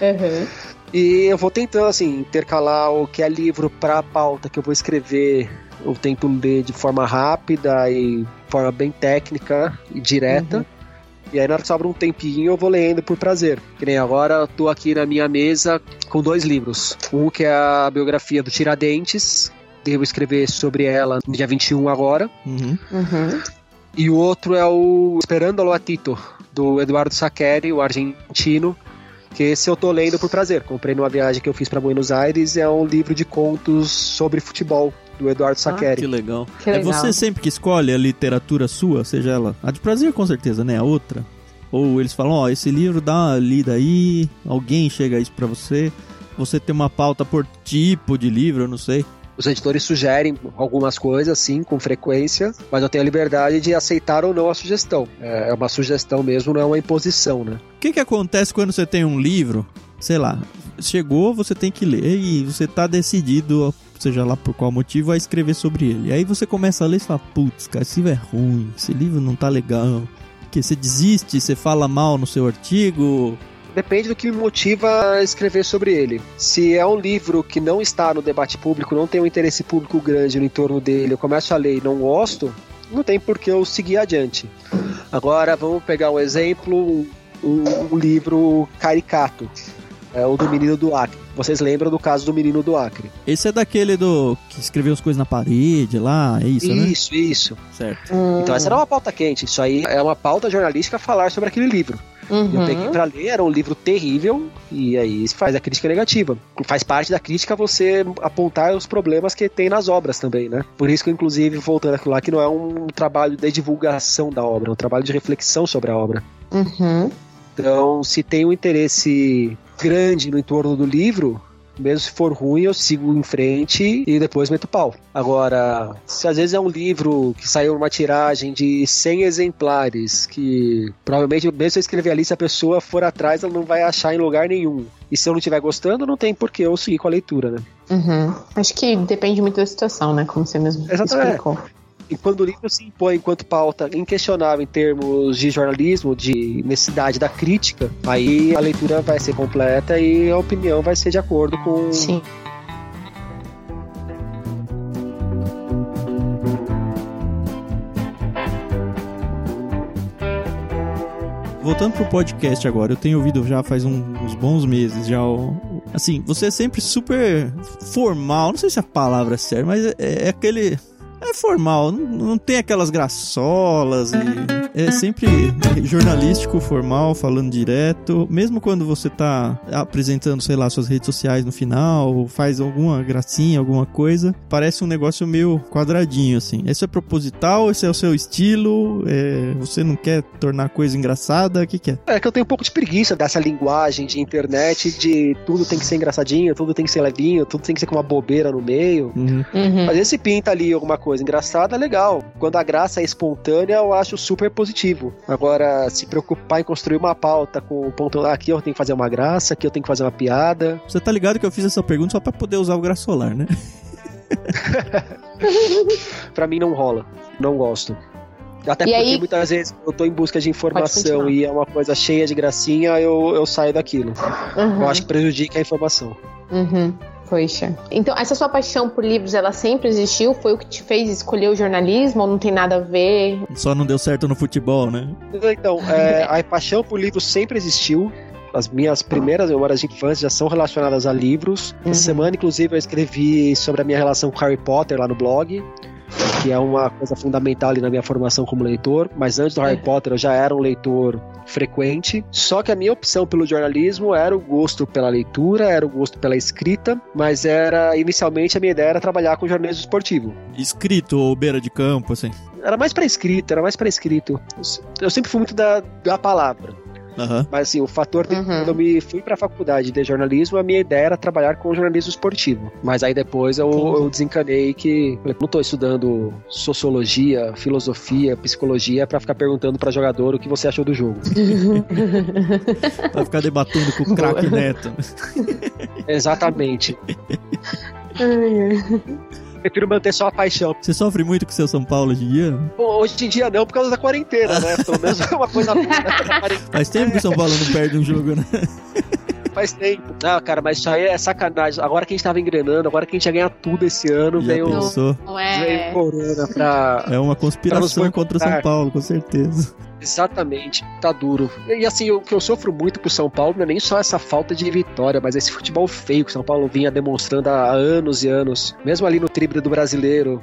Uhum. E eu vou tentando, assim, intercalar o que é livro pra pauta que eu vou escrever. Eu tento ler de forma rápida e forma bem técnica e direta. Uhum. E aí, na hora que sobra um tempinho, eu vou lendo por prazer. Que nem agora, eu tô aqui na minha mesa com dois livros. Um que é a biografia do Tiradentes. Devo escrever sobre ela no dia 21 agora. Uhum. Uhum. E o outro é o Esperando a Tito, do Eduardo Saccheri, o argentino, que esse eu tô lendo por prazer. Comprei numa viagem que eu fiz para Buenos Aires, é um livro de contos sobre futebol do Eduardo Saccheri. Ah, que legal. Que É legal. você sempre que escolhe a literatura sua, seja ela a de prazer com certeza, né? A outra. Ou eles falam, ó, esse livro dá uma lida aí, alguém chega isso pra você. Você tem uma pauta por tipo de livro, eu não sei. Os editores sugerem algumas coisas, sim, com frequência, mas eu tenho a liberdade de aceitar ou não a sugestão. É uma sugestão mesmo, não é uma imposição, né? O que que acontece quando você tem um livro, sei lá, chegou, você tem que ler e você tá decidido, seja lá por qual motivo, a escrever sobre ele. Aí você começa a ler e fala, putz, cara, esse livro é ruim, esse livro não tá legal. Que você desiste, você fala mal no seu artigo. Depende do que me motiva a escrever sobre ele. Se é um livro que não está no debate público, não tem um interesse público grande no entorno dele, eu começo a ler e não gosto, não tem por que eu seguir adiante. Agora, vamos pegar um exemplo, um, um livro caricato, é o do Menino do Acre. Vocês lembram do caso do Menino do Acre? Esse é daquele do que escreveu as coisas na parede lá, é isso, né? Isso, isso. Certo. Hum, Então essa era uma pauta quente. Isso aí é uma pauta jornalística falar sobre aquele livro. uhum. Eu peguei pra ler, era um livro terrível, e aí se faz a crítica negativa. Faz parte da crítica você apontar os problemas que tem nas obras também, né? Por isso que, inclusive, voltando aquilo lá, que não é um trabalho de divulgação da obra, é um trabalho de reflexão sobre a obra. Uhum. Então, se tem um interesse grande no entorno do livro, mesmo se for ruim, eu sigo em frente e depois meto pau. Agora, se às vezes é um livro que saiu uma tiragem de 100 exemplares, que provavelmente, mesmo se eu escrever ali, se a pessoa for atrás, ela não vai achar em lugar nenhum. E se eu não estiver gostando, não tem por que eu seguir com a leitura, né? Uhum. Acho que depende muito da situação, né? Como você mesmo Exatamente. explicou. E quando o livro se impõe enquanto pauta inquestionável em termos de jornalismo, de necessidade da crítica, aí a leitura vai ser completa e a opinião vai ser de acordo com. Sim. Voltando pro podcast agora, eu tenho ouvido já faz um- uns bons meses já. o- Assim, você é sempre super formal, não sei se a palavra é certa, mas é, é aquele. É formal, não, não tem aquelas graçolas e é sempre jornalístico, formal, falando direto. Mesmo quando você tá apresentando, sei lá, suas redes sociais no final, faz alguma gracinha, alguma coisa, parece um negócio meio quadradinho, assim. Esse é proposital, esse é o seu estilo, é, você não quer tornar a coisa engraçada, o que que é? É que eu tenho um pouco de preguiça dessa linguagem de internet de tudo tem que ser engraçadinho, tudo tem que ser levinho, tudo tem que ser com uma bobeira no meio. Uhum. Uhum. Às vezes se pinta ali alguma coisa engraçada, é legal. Quando a graça é espontânea, eu acho super positivo. Agora, se preocupar em construir uma pauta com o ponto, ah, aqui eu tenho que fazer uma graça, aqui eu tenho que fazer uma piada. Você tá ligado que eu fiz essa pergunta só pra poder usar o graçolar, né? Pra mim não rola. Não gosto. Até E porque aí- muitas vezes eu tô em busca de informação e é uma coisa cheia de gracinha, eu, eu saio daquilo. Uhum. Eu acho que prejudica a informação. Uhum. Poxa. Então, essa sua paixão por livros, ela sempre existiu? Foi o que te fez escolher o jornalismo ou não tem nada a ver? Só não deu certo no futebol, né? Então, é, a paixão por livros sempre existiu. As minhas primeiras memórias de infância já são relacionadas a livros. Uhum. Essa semana, inclusive, eu escrevi sobre a minha relação com Harry Potter lá no blog, que é uma coisa fundamental ali na minha formação como leitor. Mas antes do Harry Uhum. Potter, eu já era um leitor frequente. Só que a minha opção pelo jornalismo era o gosto pela leitura, era o gosto pela escrita, mas era inicialmente a minha ideia era trabalhar com jornalismo esportivo. Escrito ou beira de campo, assim. Era mais para escrita, era mais para escrito. Eu sempre fui muito da, da palavra. Aham. Mas assim, o fator de Uhum. quando eu me fui pra faculdade de jornalismo, a minha ideia era trabalhar com jornalismo esportivo. Mas aí depois eu, eu desencanei que falei, não tô estudando sociologia, filosofia, psicologia pra ficar perguntando pra jogador o que você achou do jogo. Vai ficar debatendo com o craque. Neto. Exatamente. Prefiro manter só a paixão. Você sofre muito com o seu São Paulo hoje em dia? Pô, Hoje em dia não, por causa da quarentena, né? Pelo menos é uma coisa boa. né? Faz tempo que o São Paulo não perde um jogo, né? Faz tempo. Ah, cara, mas isso aí é sacanagem. Agora que a gente tava engrenando, agora que a gente ia ganhar tudo esse ano, Já veio, pensou? Veio corona pra, É uma conspiração contra o São. Paulo, com certeza. Exatamente, tá duro. E assim, o que eu sofro muito com o São Paulo não é nem só essa falta de vitória, mas esse futebol feio que o São Paulo vinha demonstrando há anos e anos. Mesmo ali no tríbrio do brasileiro.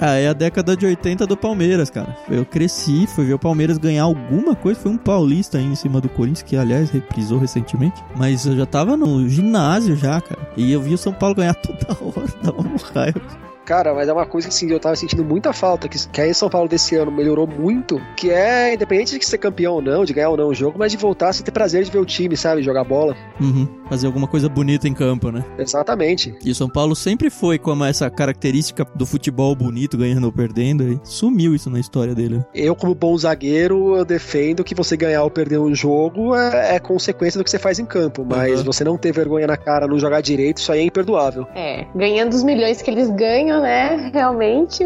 Ah, é a década de 80 do Palmeiras, cara. Eu cresci, fui ver o Palmeiras ganhar alguma coisa. Foi um paulista aí em cima do Corinthians, que aliás reprisou recentemente. Mas eu já tava no ginásio já, cara. E eu vi o São Paulo ganhar toda hora, dava um raio. Cara, mas é uma coisa que assim, eu tava sentindo muita falta, que, que aí São Paulo desse ano melhorou muito, que é, independente de ser campeão ou não, de ganhar ou não o jogo, mas de voltar a ter prazer de ver o time, sabe? Jogar bola. Uhum. Fazer alguma coisa bonita em campo, né? Exatamente. E o São Paulo sempre foi com essa característica do futebol bonito, ganhando ou perdendo, e sumiu isso na história dele. Eu, como bom zagueiro, eu defendo que você ganhar ou perder um jogo é, é consequência do que você faz em campo, mas uhum. você não ter vergonha na cara, não jogar direito, isso aí é imperdoável. É, ganhando os milhões que eles ganham, né? Realmente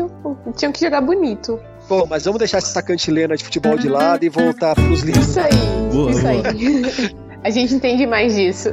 tinham que jogar bonito. Bom, mas vamos deixar essa cantilena de futebol de lado e voltar pros livros. Isso aí, boa, isso boa. aí. A gente entende mais disso.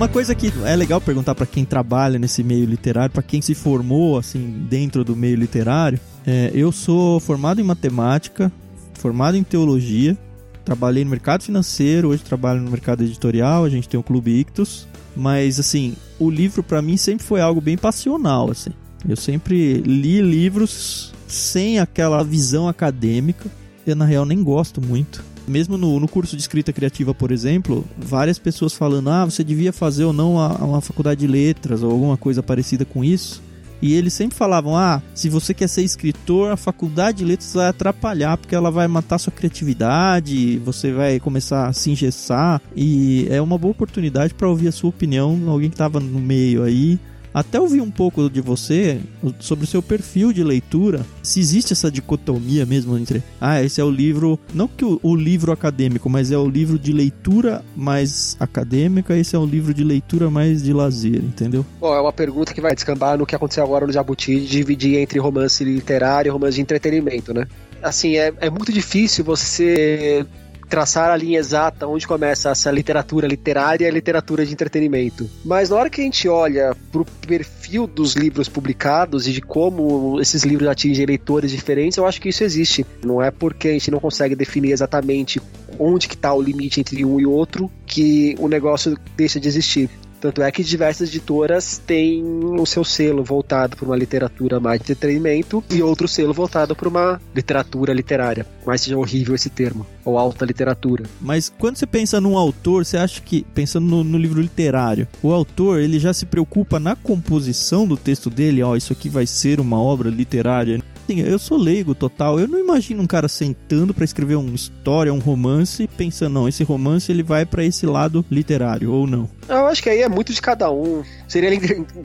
Uma coisa que é legal perguntar para quem trabalha nesse meio literário, para quem se formou assim dentro do meio literário, é, eu sou formado em matemática, formado em teologia, trabalhei no mercado financeiro, hoje trabalho no mercado editorial, a gente tem o Clube Ictus, mas assim, o livro para mim sempre foi algo bem passional, assim. Eu sempre li livros sem aquela visão acadêmica. Eu na real nem gosto muito mesmo no, no curso de escrita criativa, por exemplo, várias pessoas falando: ah, você devia fazer ou não uma faculdade de letras ou alguma coisa parecida com isso. E eles sempre falavam: ah, se você quer ser escritor, a faculdade de letras vai atrapalhar, porque ela vai matar sua criatividade, você vai começar a se engessar. E é uma boa oportunidade para ouvir a sua opinião, alguém que estava no meio aí, até ouvir um pouco de você sobre o seu perfil de leitura. Se existe essa dicotomia mesmo entre, ah, esse é o livro, não que o, o livro acadêmico, mas é o livro de leitura mais acadêmica, esse é o livro de leitura mais de lazer, entendeu? Bom, é uma pergunta que vai descambar no que aconteceu agora no Jabuti, de dividir entre romance literário e romance de entretenimento, né? Assim, é, é muito difícil você traçar a linha exata onde começa essa literatura literária e a literatura de entretenimento. Mas na hora que a gente olha pro perfil dos livros publicados e de como esses livros atingem leitores diferentes, eu acho que isso existe. Não é porque a gente não consegue definir exatamente onde que está o limite entre um e outro que o negócio deixa de existir. Tanto é que diversas editoras têm o seu selo voltado para uma literatura mais de entretenimento e outro selo voltado para uma literatura literária. Mais seja horrível esse termo, ou alta literatura. Mas quando você pensa num autor, você acha que, pensando no, no livro literário, o autor ele já se preocupa na composição do texto dele, ó, oh, isso aqui vai ser uma obra literária assim, eu sou leigo total. Eu não imagino um cara sentando para escrever uma história, um romance, pensando, não, esse romance ele vai para esse lado literário, ou não. Eu acho que aí é muito de cada um. Seria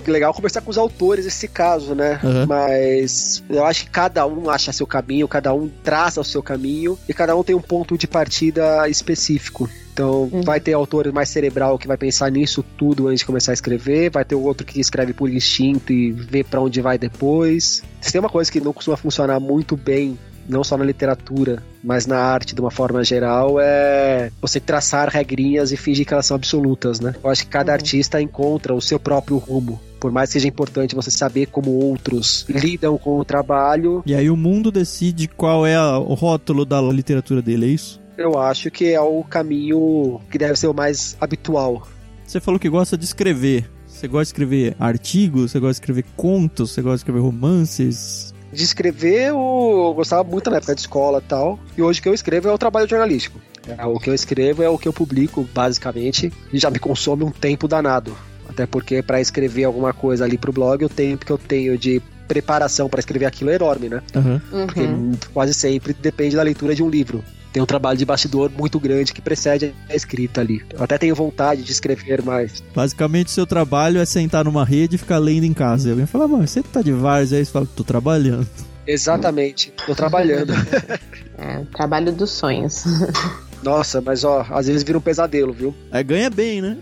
legal conversar com os autores nesse caso, né? Uhum. Mas eu acho que cada um acha seu caminho, cada um traça o seu caminho e cada um tem um ponto de partida específico. Então, uhum. vai ter autor mais cerebral que vai pensar nisso tudo antes de começar a escrever, vai ter o outro que escreve por instinto e vê para onde vai depois. Se tem uma coisa que não costuma funcionar muito bem não só na literatura, mas na arte de uma forma geral, é você traçar regrinhas e fingir que elas são absolutas, né? Eu acho que cada uhum. artista encontra o seu próprio rumo. Por mais que seja importante você saber como outros lidam com o trabalho. E aí o mundo decide qual é a, o rótulo da literatura dele, é isso? Eu acho que é o caminho que deve ser o mais habitual. Você falou que gosta de escrever. Você gosta de escrever artigos, você gosta de escrever contos, você gosta de escrever romances. De escrever, eu gostava muito na época de escola e tal. E hoje o que eu escrevo é o trabalho jornalístico. É, o que eu escrevo é o que eu publico, basicamente, e já me consome um tempo danado. Até porque para escrever alguma coisa ali pro blog, o tempo que eu tenho de preparação para escrever aquilo é enorme, né? Uhum. Porque uhum. quase sempre depende da leitura de um livro tem um trabalho de bastidor muito grande que precede a escrita ali. Eu até tenho vontade de escrever mais. Basicamente, seu trabalho é sentar numa rede e ficar lendo em casa. E alguém fala, mano, você tá de várzea? Aí você fala, tô trabalhando. Exatamente, tô trabalhando. é, trabalho dos sonhos. Nossa, mas ó, às vezes vira um pesadelo, viu? É, ganha bem, né?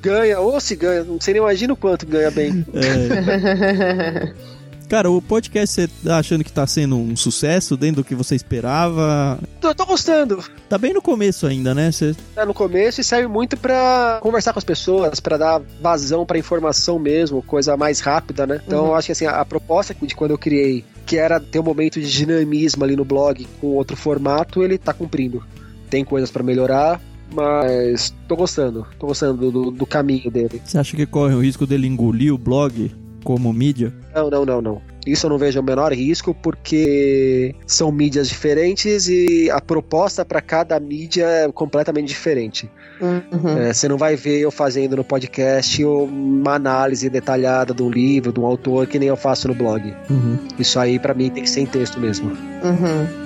ganha, ou se ganha, não sei nem imagina o quanto ganha bem. É. Cara, o podcast você tá achando que tá sendo um sucesso dentro do que você esperava? Tô, tô gostando. Tá bem no começo ainda, né? Você... Tá no começo e serve muito para conversar com as pessoas, para dar vazão para informação mesmo, coisa mais rápida, né? Então, uhum. eu acho que assim, a, a proposta de quando eu criei que era ter um momento de dinamismo ali no blog com outro formato, ele tá cumprindo. Tem coisas para melhorar, mas tô gostando, tô gostando do, do caminho dele. Você acha que corre o risco dele engolir o blog como mídia? Não, não, não, não. Isso eu não vejo o menor risco, porque são mídias diferentes e a proposta para cada mídia é completamente diferente. Uhum. É, você não vai ver eu fazendo no podcast uma análise detalhada de um livro, de um autor, que nem eu faço no blog. Uhum. Isso aí, para mim, tem que ser em texto mesmo. Uhum.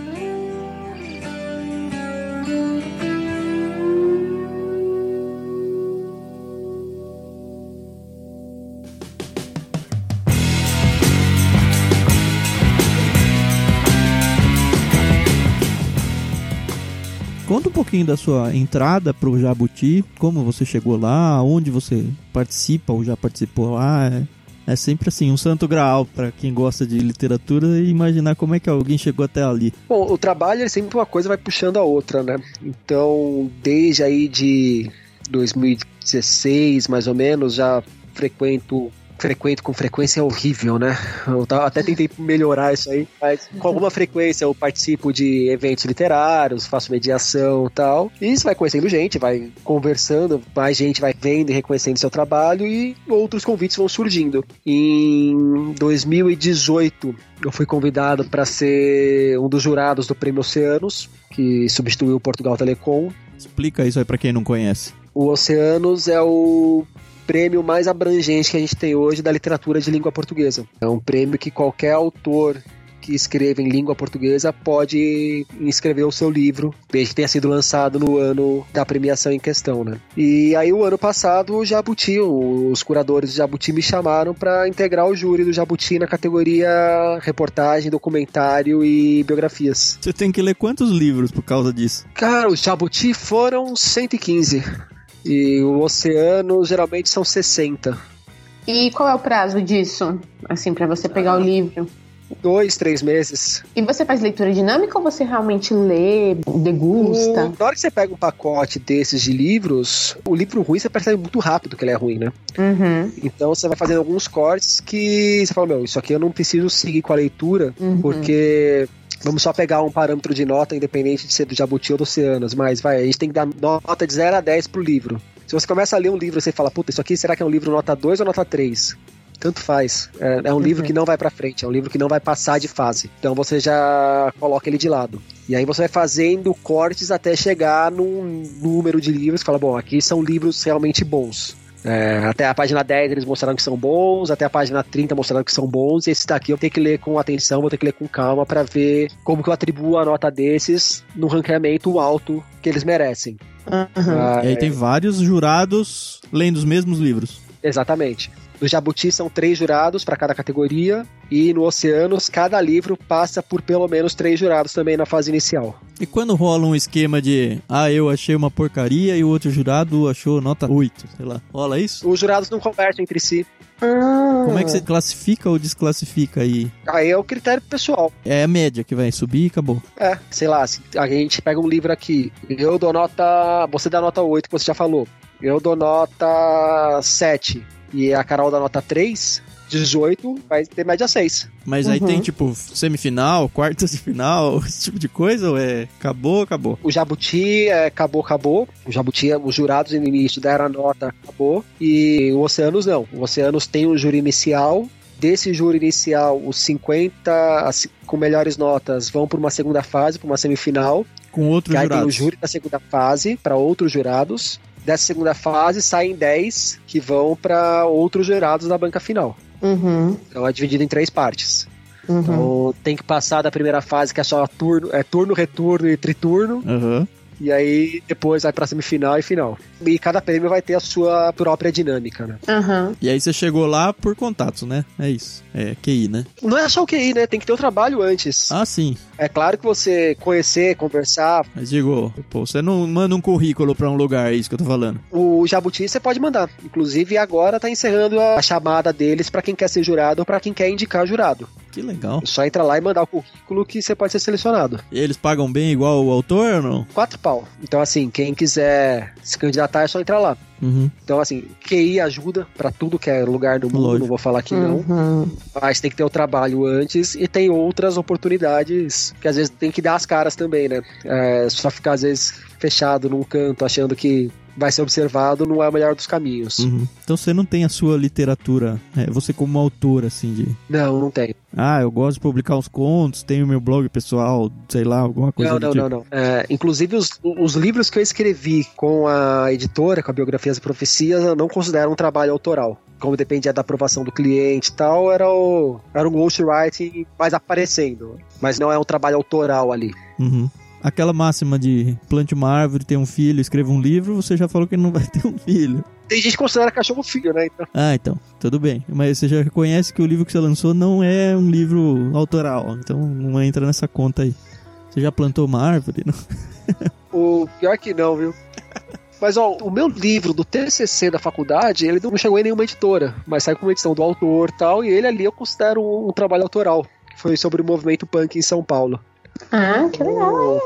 Pouquinho da sua entrada pro Jabuti, como você chegou lá, onde você participa ou já participou lá. É, é sempre assim, um santo graal para quem gosta de literatura e imaginar como é que alguém chegou até ali. Bom, o trabalho é sempre uma coisa vai puxando a outra, né? Então, desde aí de 2016, mais ou menos, já frequento frequento com frequência é horrível, né? Eu até tentei melhorar isso aí, mas com alguma frequência eu participo de eventos literários, faço mediação e tal. E você vai conhecendo gente, vai conversando, mais gente vai vendo e reconhecendo seu trabalho e outros convites vão surgindo. Em 2018, eu fui convidado para ser um dos jurados do Prêmio Oceanos, que substituiu o Portugal Telecom. Explica isso aí para quem não conhece. O Oceanos é o prêmio mais abrangente que a gente tem hoje da literatura de língua portuguesa. É um prêmio que qualquer autor que escreva em língua portuguesa pode inscrever o seu livro, desde que tenha sido lançado no ano da premiação em questão, né? E aí o ano passado o Jabuti, os curadores do Jabuti me chamaram para integrar o júri do Jabuti na categoria reportagem, documentário e biografias. Você tem que ler quantos livros por causa disso? Cara, os Jabuti foram 115. E o oceano geralmente são 60. E qual é o prazo disso? Assim, para você pegar o livro? Dois, três meses. E você faz leitura dinâmica ou você realmente lê, degusta? O, na hora que você pega um pacote desses de livros, o livro ruim você percebe muito rápido que ele é ruim, né? Uhum. Então você vai fazendo alguns cortes que você fala, meu, isso aqui eu não preciso seguir com a leitura, Uhum. porque Vamos só pegar um parâmetro de nota, independente de ser do Jabuti ou do Oceanos, mas vai, a gente tem que dar nota de 0 a 10 pro livro. Se você começa a ler um livro e você fala, puta, isso aqui será que é um livro nota 2 ou nota 3? Tanto faz. É, é um livro que não vai pra frente, é um livro que não vai passar de fase. Então você já coloca ele de lado. E aí você vai fazendo cortes até chegar num número de livros fala, bom, aqui são livros realmente bons. É, até a página 10 eles mostraram que são bons, até a página 30 mostraram que são bons, e esse daqui eu tenho que ler com atenção, vou ter que ler com calma para ver como que eu atribuo a nota desses no ranqueamento alto que eles merecem. Uhum. Ah, E aí tem vários jurados lendo os mesmos livros. Exatamente. No Jabuti são três jurados para cada categoria, e no Oceanos, cada livro passa por pelo menos três jurados também na fase inicial. E quando rola um esquema de, ah, eu achei uma porcaria e o outro jurado achou nota 8, sei lá, rola isso? Os jurados não conversam entre si. Ah. Como é que você classifica ou desclassifica aí? Aí é o critério pessoal. É a média que vai subir e acabou. É, sei lá, se a gente pega um livro aqui, eu dou nota. Você dá nota 8, que você já falou. Eu dou nota 7. E a Carol dá nota 3, 18, vai ter média 6. Mas aí Uhum. tem tipo semifinal, quartas de final, esse tipo de coisa ou é acabou, acabou? O Jabuti é, acabou, acabou. O Jabuti, os jurados no início deram a nota, acabou. E o Oceanos não. O Oceanos tem um júri inicial. Desse júri inicial, os 50 as- com melhores notas vão para uma segunda fase, para uma semifinal. Com outros aí tem o jurados. júri da segunda fase para outros jurados. Dessa segunda fase saem 10 que vão para outros jurados da banca final. Uhum. Então é dividido em três partes. Uhum. Então tem que passar da primeira fase, que é só turno, é turno, retorno e triturno. Aham. E aí depois vai pra semifinal e final. E cada prêmio vai ter a sua própria dinâmica, né? Aham. E aí você chegou lá por contatos, né? É isso. É QI, né? Não é só o QI, né? Tem que ter o trabalho antes. Ah, sim. É claro que você conhecer, conversar. Mas digo, pô, você não manda um currículo pra um lugar, é isso que eu tô falando. O Jabuti você pode mandar. Inclusive agora tá encerrando a chamada deles pra quem quer ser jurado ou pra quem quer indicar jurado. Que legal. Só entra lá e mandar o currículo que você pode ser selecionado. E eles pagam bem igual o autor ou não? Quatro pau. Então, assim, quem quiser se candidatar é só entrar lá. Uhum. Então, assim, QI ajuda pra tudo que é lugar do mundo, Lógico. não vou falar que não. Uhum. Mas tem que ter o trabalho antes e tem outras oportunidades que às vezes tem que dar as caras também, né? É, só ficar às vezes fechado num canto achando que vai ser observado não é o melhor dos caminhos. Uhum. Então você não tem a sua literatura, é, você como autor, assim, de. Não, não tem. Ah, eu gosto de publicar uns contos, tenho meu blog pessoal, sei lá, alguma coisa Não, não, tipo. não, não. É, inclusive, os, os livros que eu escrevi com a editora, com a Biografias e Profecias, eu não considero um trabalho autoral. Como dependia da aprovação do cliente e tal, era, o, era um ghostwriting mais aparecendo. Mas não é um trabalho autoral ali. Uhum. Aquela máxima de plante uma árvore, tem um filho, escreva um livro, você já falou que não vai ter um filho. Tem gente que considera cachorro filho, né? Então, Ah, então, tudo bem. Mas você já reconhece que o livro que você lançou não é um livro autoral, então não entra nessa conta aí. Você já plantou uma árvore? Não? o pior que não, viu? Mas ó, o meu livro do TCC da faculdade, ele não chegou em nenhuma editora, mas saiu com uma edição do autor e tal, e ele ali eu considero um, um trabalho autoral. que Foi sobre o movimento punk em São Paulo. Ah, que legal.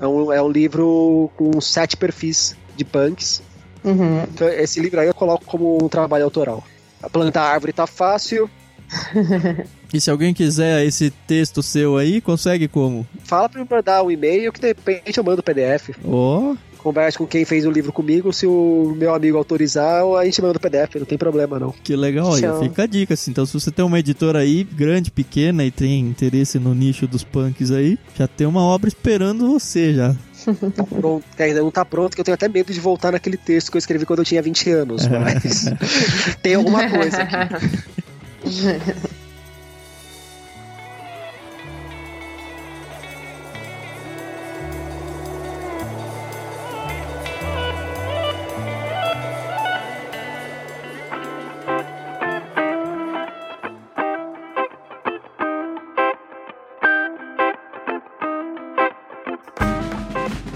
É um, é um livro com sete perfis de punks. Uhum. Então, esse livro aí eu coloco como um trabalho autoral. A plantar árvore tá fácil. E se alguém quiser esse texto seu aí, consegue como? Fala pra me mandar um e-mail que de repente eu mando o PDF. Ó, Converse com quem fez o livro comigo. Se o meu amigo autorizar, a gente manda o PDF. Não tem problema, não. que legal aí. Fica a dica, assim. Então, se você tem uma editora aí, grande, pequena, e tem interesse no nicho dos punks aí, já tem uma obra esperando você já. Tá pronto. Ainda não tá pronto, que eu tenho até medo de voltar naquele texto que eu escrevi quando eu tinha 20 anos. Mas tem alguma coisa aqui.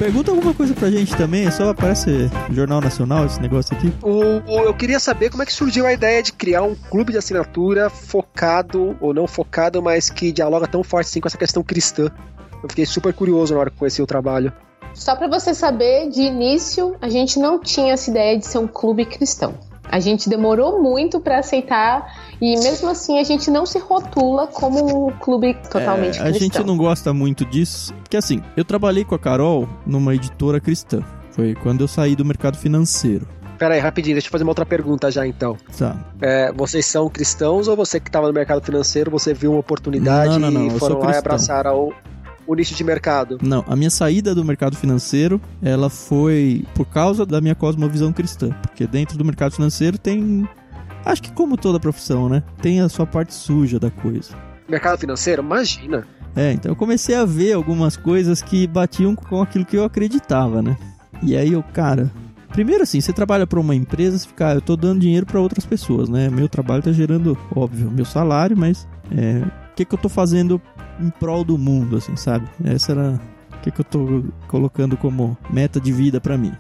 Pergunta alguma coisa pra gente também, só aparece Jornal Nacional esse negócio aqui. O, o- eu queria saber como é que surgiu a ideia de criar um clube de assinatura focado, ou não focado, mas que dialoga tão forte assim com essa questão cristã. Eu fiquei super curioso na hora que conheci o trabalho. Só pra você saber, de início a gente não tinha essa ideia de ser um clube cristão. A gente demorou muito pra aceitar e mesmo assim a gente não se rotula como um clube totalmente É, a cristão. gente não gosta muito disso, porque assim, eu trabalhei com a Carol numa editora cristã. Foi quando eu saí do mercado financeiro. Pera aí, rapidinho, deixa eu fazer uma outra pergunta já então. Tá. É, vocês são cristãos ou você que estava no mercado financeiro, você viu uma oportunidade Não, não, não, e foram lá e abraçaram o, o nicho de mercado? Não, a minha saída do mercado financeiro, ela foi por causa da minha cosmovisão cristã. Porque dentro do mercado financeiro tem. Acho que como toda profissão, né? Tem a sua parte suja da coisa. Mercado financeiro? Imagina. É, então eu comecei a ver algumas coisas que batiam com aquilo que eu acreditava, né? E aí eu, cara. Primeiro assim, você trabalha para uma empresa, você fica, ah, eu tô dando dinheiro para outras pessoas, né? Meu trabalho tá gerando, óbvio, meu salário, mas é, o que que eu tô fazendo em prol do mundo, assim, sabe? Essa era o que que eu tô colocando como meta de vida para mim.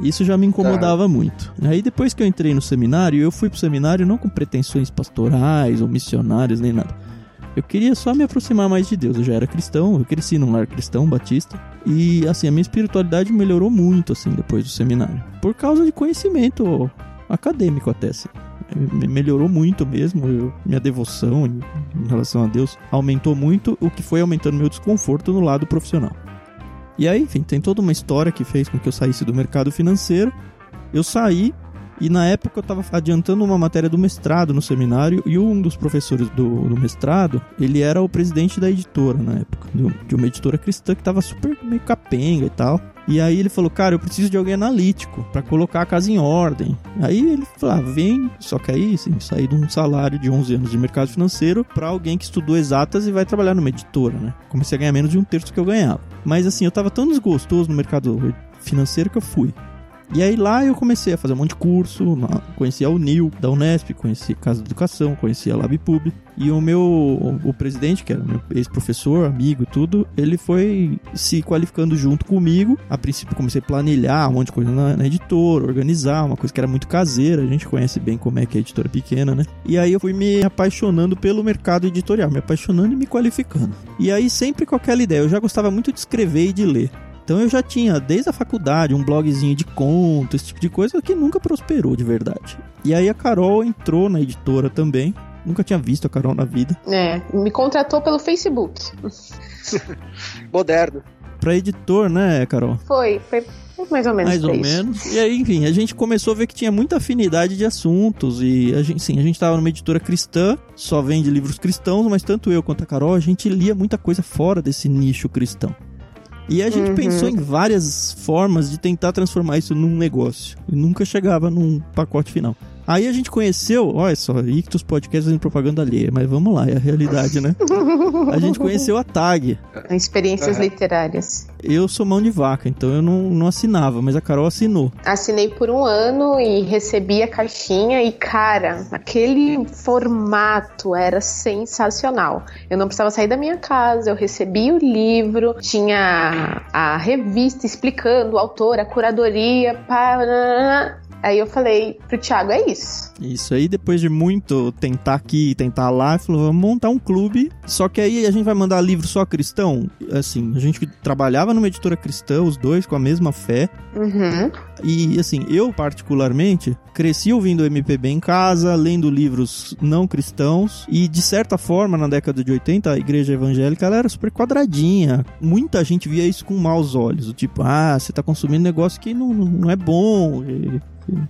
Isso já me incomodava muito. Aí depois que eu entrei no seminário, eu fui pro seminário não com pretensões pastorais ou missionárias nem nada. Eu queria só me aproximar mais de Deus. Eu já era cristão, eu cresci num lar cristão batista. E assim, a minha espiritualidade melhorou muito assim depois do seminário. Por causa de conhecimento acadêmico até assim. Me- Melhorou muito mesmo, eu- minha devoção em, em relação a Deus aumentou muito, o que foi aumentando meu desconforto no lado profissional. E aí, enfim, tem toda uma história que fez com que eu saísse do mercado financeiro. Eu saí e na época eu estava adiantando uma matéria do mestrado no seminário e um dos professores do, do mestrado, ele era o presidente da editora na época, de uma editora cristã que estava super meio capenga e tal. E aí ele falou, cara, eu preciso de alguém analítico para colocar a casa em ordem. Aí ele falou, ah, vem, só que aí, assim, sair de um salário de 11 anos de mercado financeiro para alguém que estudou exatas e vai trabalhar numa editora, né? Comecei a ganhar menos de um terço do que eu ganhava. Mas assim, eu tava tão desgostoso no mercado financeiro que eu fui. E aí lá eu comecei a fazer um monte de curso, lá, conhecia o NIL da Unesp, conheci Casa de Educação, conhecia a LabPub. E o meu o, o presidente, que era meu ex-professor, amigo tudo, ele foi se qualificando junto comigo. A princípio comecei a planilhar um monte de coisa na, na editora, organizar, uma coisa que era muito caseira. A gente conhece bem como é que é a editora pequena, né? E aí eu fui me apaixonando pelo mercado editorial, me apaixonando e me qualificando. E aí sempre com aquela ideia, eu já gostava muito de escrever e de ler. Então eu já tinha, desde a faculdade, um blogzinho de conto, esse tipo de coisa que nunca prosperou de verdade. E aí a Carol entrou na editora também. Nunca tinha visto a Carol na vida. É, me contratou pelo Facebook. Moderno. Pra editor, né, Carol? Foi, foi mais ou menos. Mais ou isso. menos. E aí, enfim, a gente começou a ver que tinha muita afinidade de assuntos. E a gente, sim, a gente tava numa editora cristã, só vende livros cristãos, mas tanto eu quanto a Carol, a gente lia muita coisa fora desse nicho cristão. E a gente Uhum. pensou em várias formas de tentar transformar isso num negócio. E nunca chegava num pacote final. Aí a gente conheceu, olha só, Ictus Podcast fazendo propaganda alheia, mas vamos lá, é a realidade, né? A gente conheceu a Tag. Experiências literárias. Eu sou mão de vaca, então eu não, não assinava, mas a Carol assinou. Assinei por um ano e recebi a caixinha e, cara, aquele formato era sensacional. Eu não precisava sair da minha casa, eu recebi o livro, tinha a revista explicando o autor, a curadoria, pá, Aí eu falei pro Thiago, é isso. Isso aí, depois de muito tentar aqui, tentar lá, falou, vamos montar um clube. Só que aí a gente vai mandar livro só cristão. Assim, a gente trabalhava numa editora cristã, os dois com a mesma fé. Uhum. E assim, eu particularmente cresci ouvindo MPB em casa, lendo livros não cristãos. E de certa forma, na década de 80, a igreja evangélica ela era super quadradinha. Muita gente via isso com maus olhos. O tipo, ah, você tá consumindo negócio que não, não é bom. e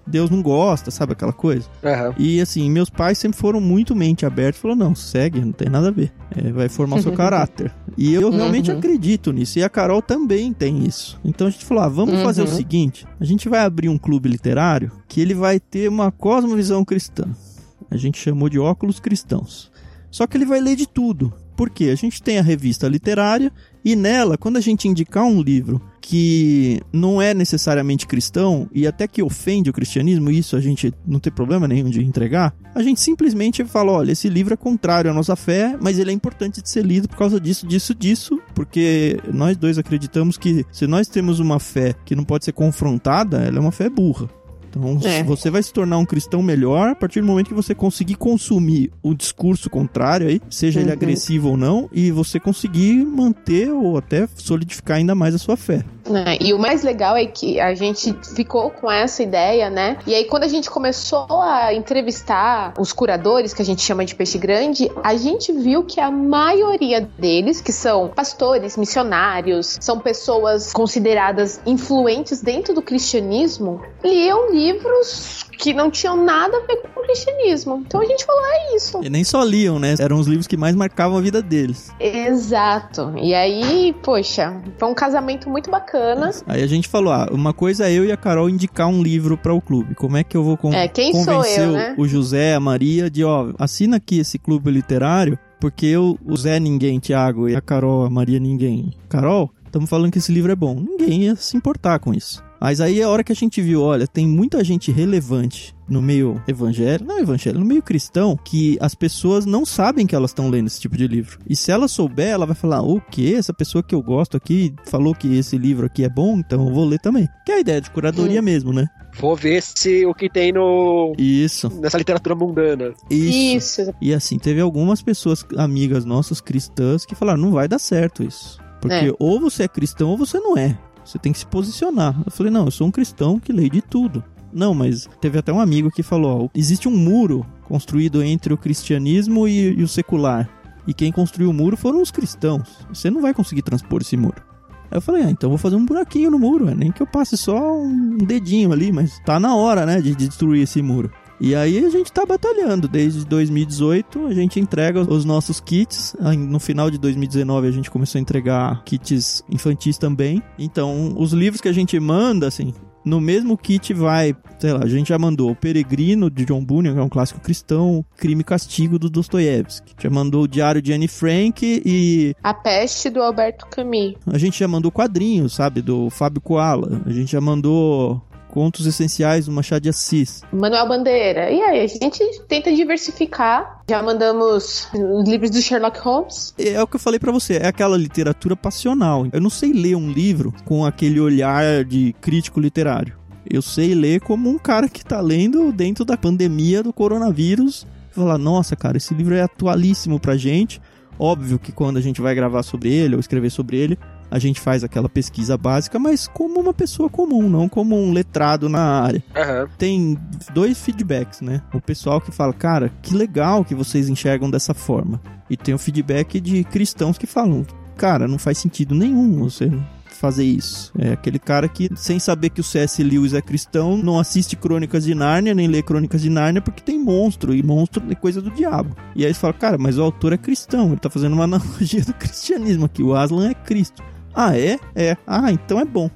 Deus não gosta, sabe aquela coisa? Aham. E assim, meus pais sempre foram muito mente aberta. Falou, não, segue, não tem nada a ver. É, vai formar o seu caráter. E eu realmente Uhum. acredito nisso. E a Carol também tem isso. Então a gente falou, ah, vamos Uhum. fazer o seguinte: a gente vai abrir um clube literário que ele vai ter uma cosmovisão cristã. A gente chamou de óculos cristãos. Só que ele vai ler de tudo. Por quê? A gente tem a revista literária e nela, quando a gente indicar um livro que não é necessariamente cristão e até que ofende o cristianismo, isso a gente não tem problema nenhum de entregar, a gente simplesmente fala, olha, esse livro é contrário à nossa fé, mas ele é importante de ser lido por causa disso, disso, disso, porque nós dois acreditamos que se nós temos uma fé que não pode ser confrontada, ela é uma fé burra. É. você vai se tornar um cristão melhor a partir do momento que você conseguir consumir o discurso contrário aí, seja ele Uhum. agressivo ou não, e você conseguir manter ou até solidificar ainda mais a sua fé. É, e o mais legal é que a gente ficou com essa ideia, né? E aí, quando a gente começou a entrevistar os curadores, que a gente chama de peixe grande, a gente viu que a maioria deles, que são pastores, missionários, são pessoas consideradas influentes dentro do cristianismo, liam livros que não tinham nada a ver com o cristianismo. Então a gente falou, é isso. E nem só liam, né? Eram os livros que mais marcavam a vida deles. Exato. E aí, poxa, foi um casamento muito bacana. Aí a gente falou, ah, uma coisa é eu e a Carol indicar um livro para o clube. Como é que eu vou con É, convencer eu, o- né? o José, a Maria de, ó, assina aqui esse clube literário, porque eu, o Zé ninguém, Thiago, e a Carol, a Maria ninguém. Carol, estamos falando que esse livro é bom. Ninguém ia se importar com isso. Mas aí a hora que a gente viu, olha, tem muita gente relevante no meio evangélico, não evangélico, no meio cristão, que as pessoas não sabem que elas estão lendo esse tipo de livro. E se ela souber, ela vai falar, o quê? Essa pessoa que eu gosto aqui falou que esse livro aqui é bom, então eu vou ler também. Que é a ideia de curadoria mesmo, né? Vou ver se o que tem no Isso, nessa literatura mundana. isso. Isso. E assim, teve algumas pessoas, amigas nossas cristãs, que falaram: não vai dar certo isso. Porque É. ou você é cristão ou você não é. Você tem que se posicionar. Eu falei: não, eu sou um cristão que leio de tudo. Não, mas teve até um amigo que falou: ó, existe um muro construído entre o cristianismo e, e o secular. E quem construiu o muro foram os cristãos. Você não vai conseguir transpor esse muro. Eu falei, ah, então vou fazer um buraquinho no muro, é nem que eu passe só um dedinho ali, mas tá na hora, né, de destruir esse muro. E aí a gente tá batalhando. Desde 2018 a gente entrega os nossos kits. No final de 2019 a gente começou a entregar kits infantis também. Então os livros que a gente manda, assim, no mesmo kit vai, sei lá, a gente já mandou O Peregrino de John Bunyan, que é um clássico cristão, Crime e Castigo do Dostoiévski. Já mandou o Diário de Anne Frank e A Peste do Alberto Camus. a gente já mandou quadrinhos, sabe, do Fábio Koala. A gente já mandou Contos Essenciais do Machado de Assis. Manuel Bandeira. E aí, a gente tenta diversificar. Já mandamos os livros do Sherlock Holmes. É o que eu falei para você, é aquela literatura passional. Eu não sei ler um livro com aquele olhar de crítico literário. Eu sei ler como um cara que tá lendo dentro da pandemia do coronavírus. Falar, nossa, cara, esse livro é atualíssimo pra gente. Óbvio que quando a gente vai gravar sobre ele ou escrever sobre ele, a gente faz aquela pesquisa básica, mas como uma pessoa comum, não como um letrado na área. Uhum. Tem dois feedbacks, né? O pessoal que fala, cara, que legal que vocês enxergam dessa forma. E tem o feedback de cristãos que falam, cara, não faz sentido nenhum você fazer isso. É aquele cara que, sem saber que o C.S. Lewis é cristão, não assiste Crônicas de Nárnia, nem lê Crônicas de Nárnia, porque tem monstro, e monstro é coisa do diabo. E aí você fala, cara, mas o autor é cristão, ele tá fazendo uma analogia do cristianismo aqui, o Aslan é Cristo. Ah, é? É. Ah, então é bom.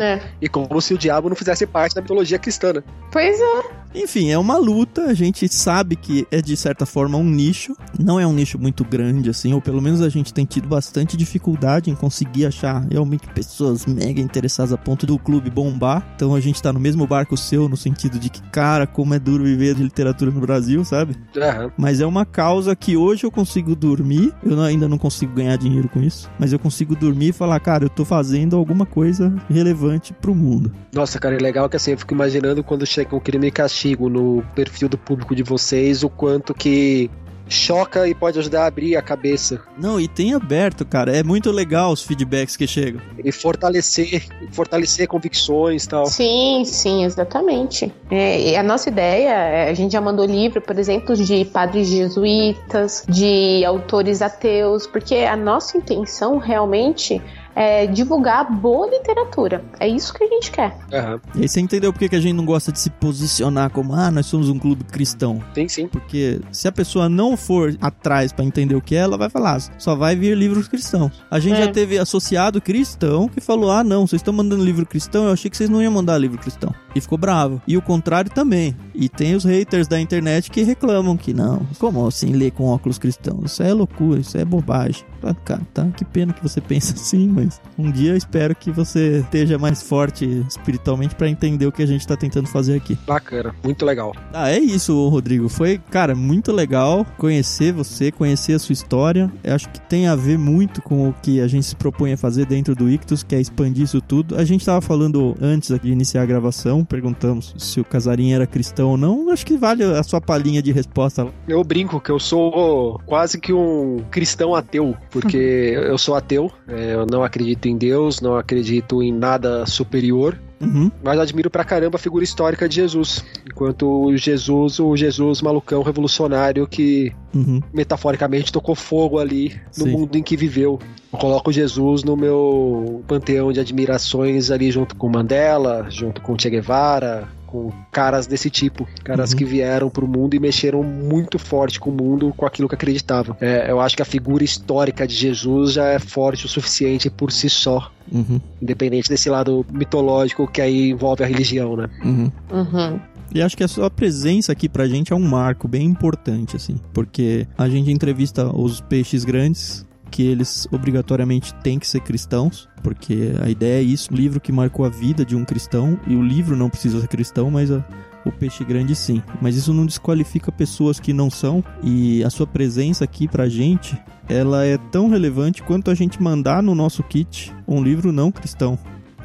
É. E como se o diabo não fizesse parte da mitologia cristã, né? Pois é. Enfim, é uma luta, a gente sabe que é de certa forma um nicho, não é um nicho muito grande assim, ou pelo menos a gente tem tido bastante dificuldade em conseguir achar realmente pessoas mega interessadas a ponto do clube bombar. Então a gente tá no mesmo barco seu no sentido de que, cara, como é duro viver de literatura no Brasil, sabe? Uhum. Mas é uma causa que hoje eu consigo dormir, eu ainda não consigo ganhar dinheiro com isso, mas eu consigo dormir e falar, cara, eu tô fazendo alguma coisa relevante pro mundo. Nossa, cara, é legal que assim, eu fico imaginando quando chega um crime e castigo no perfil do público de vocês, o quanto que choca e pode ajudar a abrir a cabeça Não, e tem aberto, cara, é muito legal os feedbacks que chegam. e fortalecer, fortalecer convicções e tal. Sim, sim, exatamente. É, e a nossa ideia, é, a gente já mandou livro, por exemplo, de padres jesuítas, de autores ateus, porque a nossa intenção realmente é divulgar boa literatura. É isso que a gente quer. Aham. E aí você entendeu por que a gente não gosta de se posicionar como, ah, nós somos um clube cristão. Sim, sim. Porque se a pessoa não for atrás pra entender o que é, ela vai falar, só vai vir livros cristãos. A gente É. já teve associado cristão que falou: ah, não, vocês estão mandando livro cristão, eu achei que vocês não iam mandar livro cristão. E ficou bravo. E o contrário também. E tem os haters da internet que reclamam que não, como assim ler com óculos cristãos? Isso é loucura, isso é bobagem. Ah, Cara, tá, que pena que você pensa assim, mas um dia eu espero que você esteja mais forte espiritualmente pra entender o que a gente tá tentando fazer aqui. Bacana, muito legal. Ah, é isso, Rodrigo. Foi, cara, muito legal conhecer você, conhecer a sua história. Eu acho que tem a ver muito com o que a gente se propõe a fazer dentro do Ictus, que é expandir isso tudo. A gente tava falando antes de iniciar a gravação, perguntamos se o Casarinho era cristão ou não. Acho que vale a sua palhinha de resposta. Eu brinco que eu sou quase que um cristão ateu, porque eu sou ateu, é, eu não acredito em Deus, não acredito em nada superior, Uhum. mas admiro pra caramba a figura histórica de Jesus. Enquanto o Jesus, o Jesus malucão revolucionário que Uhum. metaforicamente tocou fogo ali no Sim. mundo em que viveu. Eu coloco Jesus no meu panteão de admirações ali junto com Mandela, junto com Che Guevara, com caras desse tipo, caras Uhum. que vieram pro mundo e mexeram muito forte com o mundo, com aquilo que acreditavam. É, eu acho que a figura histórica de Jesus já é forte o suficiente por si só, Uhum. independente desse lado mitológico que aí envolve a religião, né? Uhum. Uhum. E acho que a sua presença aqui pra gente é um marco bem importante, assim, porque a gente entrevista os peixes grandes, que eles obrigatoriamente têm que ser cristãos, porque a ideia é isso, um livro que marcou a vida de um cristão, e o livro não precisa ser cristão, mas a- o peixe grande sim. Mas isso não desqualifica pessoas que não são, e a sua presença aqui pra gente, ela é tão relevante quanto a gente mandar no nosso kit um livro não cristão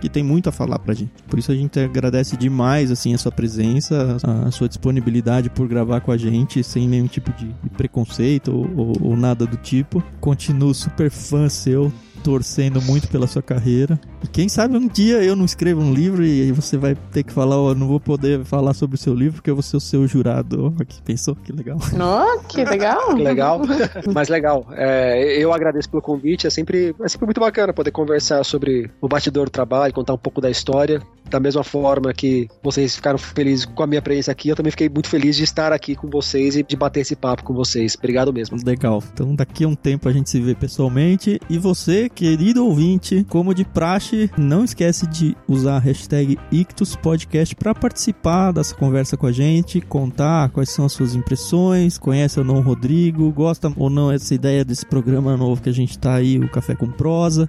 que tem muito a falar pra gente. Por isso a gente agradece demais assim a sua presença, a sua disponibilidade por gravar com a gente sem nenhum tipo de preconceito ou, ou- ou nada do tipo. Continuo super fã seu, torcendo muito pela sua carreira. E quem sabe um dia eu não escrevo um livro e aí você vai ter que falar, ó, não vou poder falar sobre o seu livro porque eu vou ser o seu jurado. Que pensou? Que legal. Oh, que legal. Que legal. Mas legal. É, eu agradeço pelo convite. É sempre, é sempre muito bacana poder conversar sobre o batidor do trabalho, contar um pouco da história. Da mesma forma que vocês ficaram felizes com a minha presença aqui, eu também fiquei muito feliz de estar aqui com vocês e de bater esse papo com vocês. Obrigado mesmo. Legal. Então daqui a um tempo a gente se vê pessoalmente. E você, querido ouvinte, como de praxe, não esquece de usar a hashtag IctusPodcast para participar dessa conversa com a gente, contar quais são as suas impressões, conhece ou não o Rodrigo, gosta ou não dessa ideia desse programa novo que a gente tá aí, o Café com Prosa.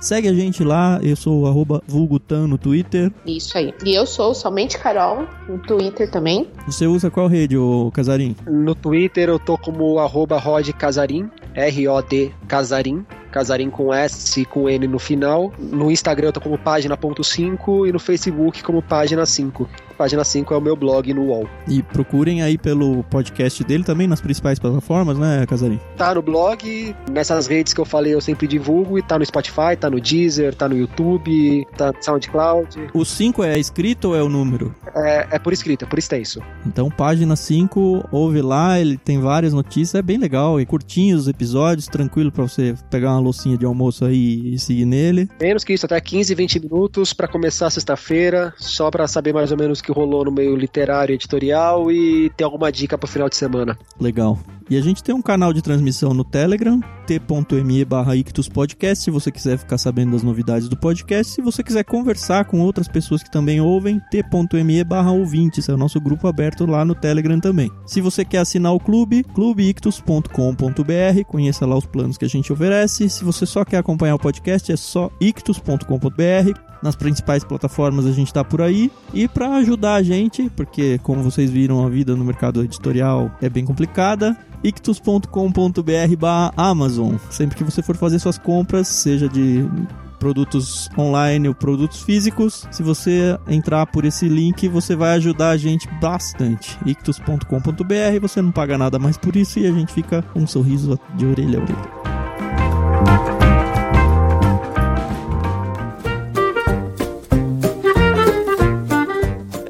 Segue a gente lá, eu sou o vulgutan no Twitter. Isso aí. E eu sou somente Carol no Twitter também. Você usa qual rede, ô Casarim? No Twitter eu tô como arroba Rod Casarim, R-O-D Casarim. Casarim com S e com N no final. No Instagram eu tô como página.5 e no Facebook como página 5. Página 5 é o meu blog no UOL. E procurem aí pelo podcast dele também nas principais plataformas, né, Casarim? Tá no blog, nessas redes que eu falei eu sempre divulgo, e tá no Spotify, tá no Deezer, tá no YouTube, tá no SoundCloud. O 5 é escrito ou é o número? É, é por escrito, é por extenso. Então, página 5, ouve lá, ele tem várias notícias, é bem legal, e curtinhos os episódios, tranquilo para você pegar uma loucinha de almoço aí e seguir nele. Menos que isso, até 15, 20 minutos para começar sexta-feira, só para saber mais ou menos o que rolou no meio literário editorial e ter alguma dica pro final de semana. Legal. E a gente tem um canal de transmissão no Telegram, t.me barra Podcast, se você quiser ficar sabendo das novidades do podcast. Se você quiser conversar com outras pessoas que também ouvem, t.me barra ouvintes, é o nosso grupo aberto lá no Telegram também. Se você quer assinar o clube, clubeictus.com.br, conheça lá os planos que a gente oferece. Se você só quer acompanhar o podcast, é só ictus.com.br. Nas principais plataformas a gente tá por aí. E para ajudar a gente, porque como vocês viram, a vida no mercado editorial é bem complicada, ictus.com.br barra Amazon. Sempre que você for fazer suas compras, seja de produtos online ou produtos físicos. Se você entrar por esse link, você vai ajudar a gente bastante. ictus.com.br, você não paga nada mais por isso e a gente fica com um sorriso de orelha a orelha.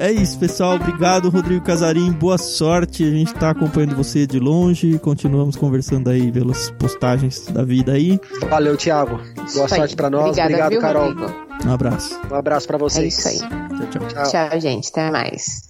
É isso, pessoal. Obrigado, Rodrigo Casarim. Boa sorte. A gente tá acompanhando você de longe. Continuamos conversando aí pelas postagens da vida aí. Valeu, Thiago. Boa isso sorte para nós. Obrigada, Obrigado, viu, Carol. Rodrigo? Um abraço. Um abraço para é vocês. É isso aí. Tchau, tchau. Tchau, tchau gente. Até mais.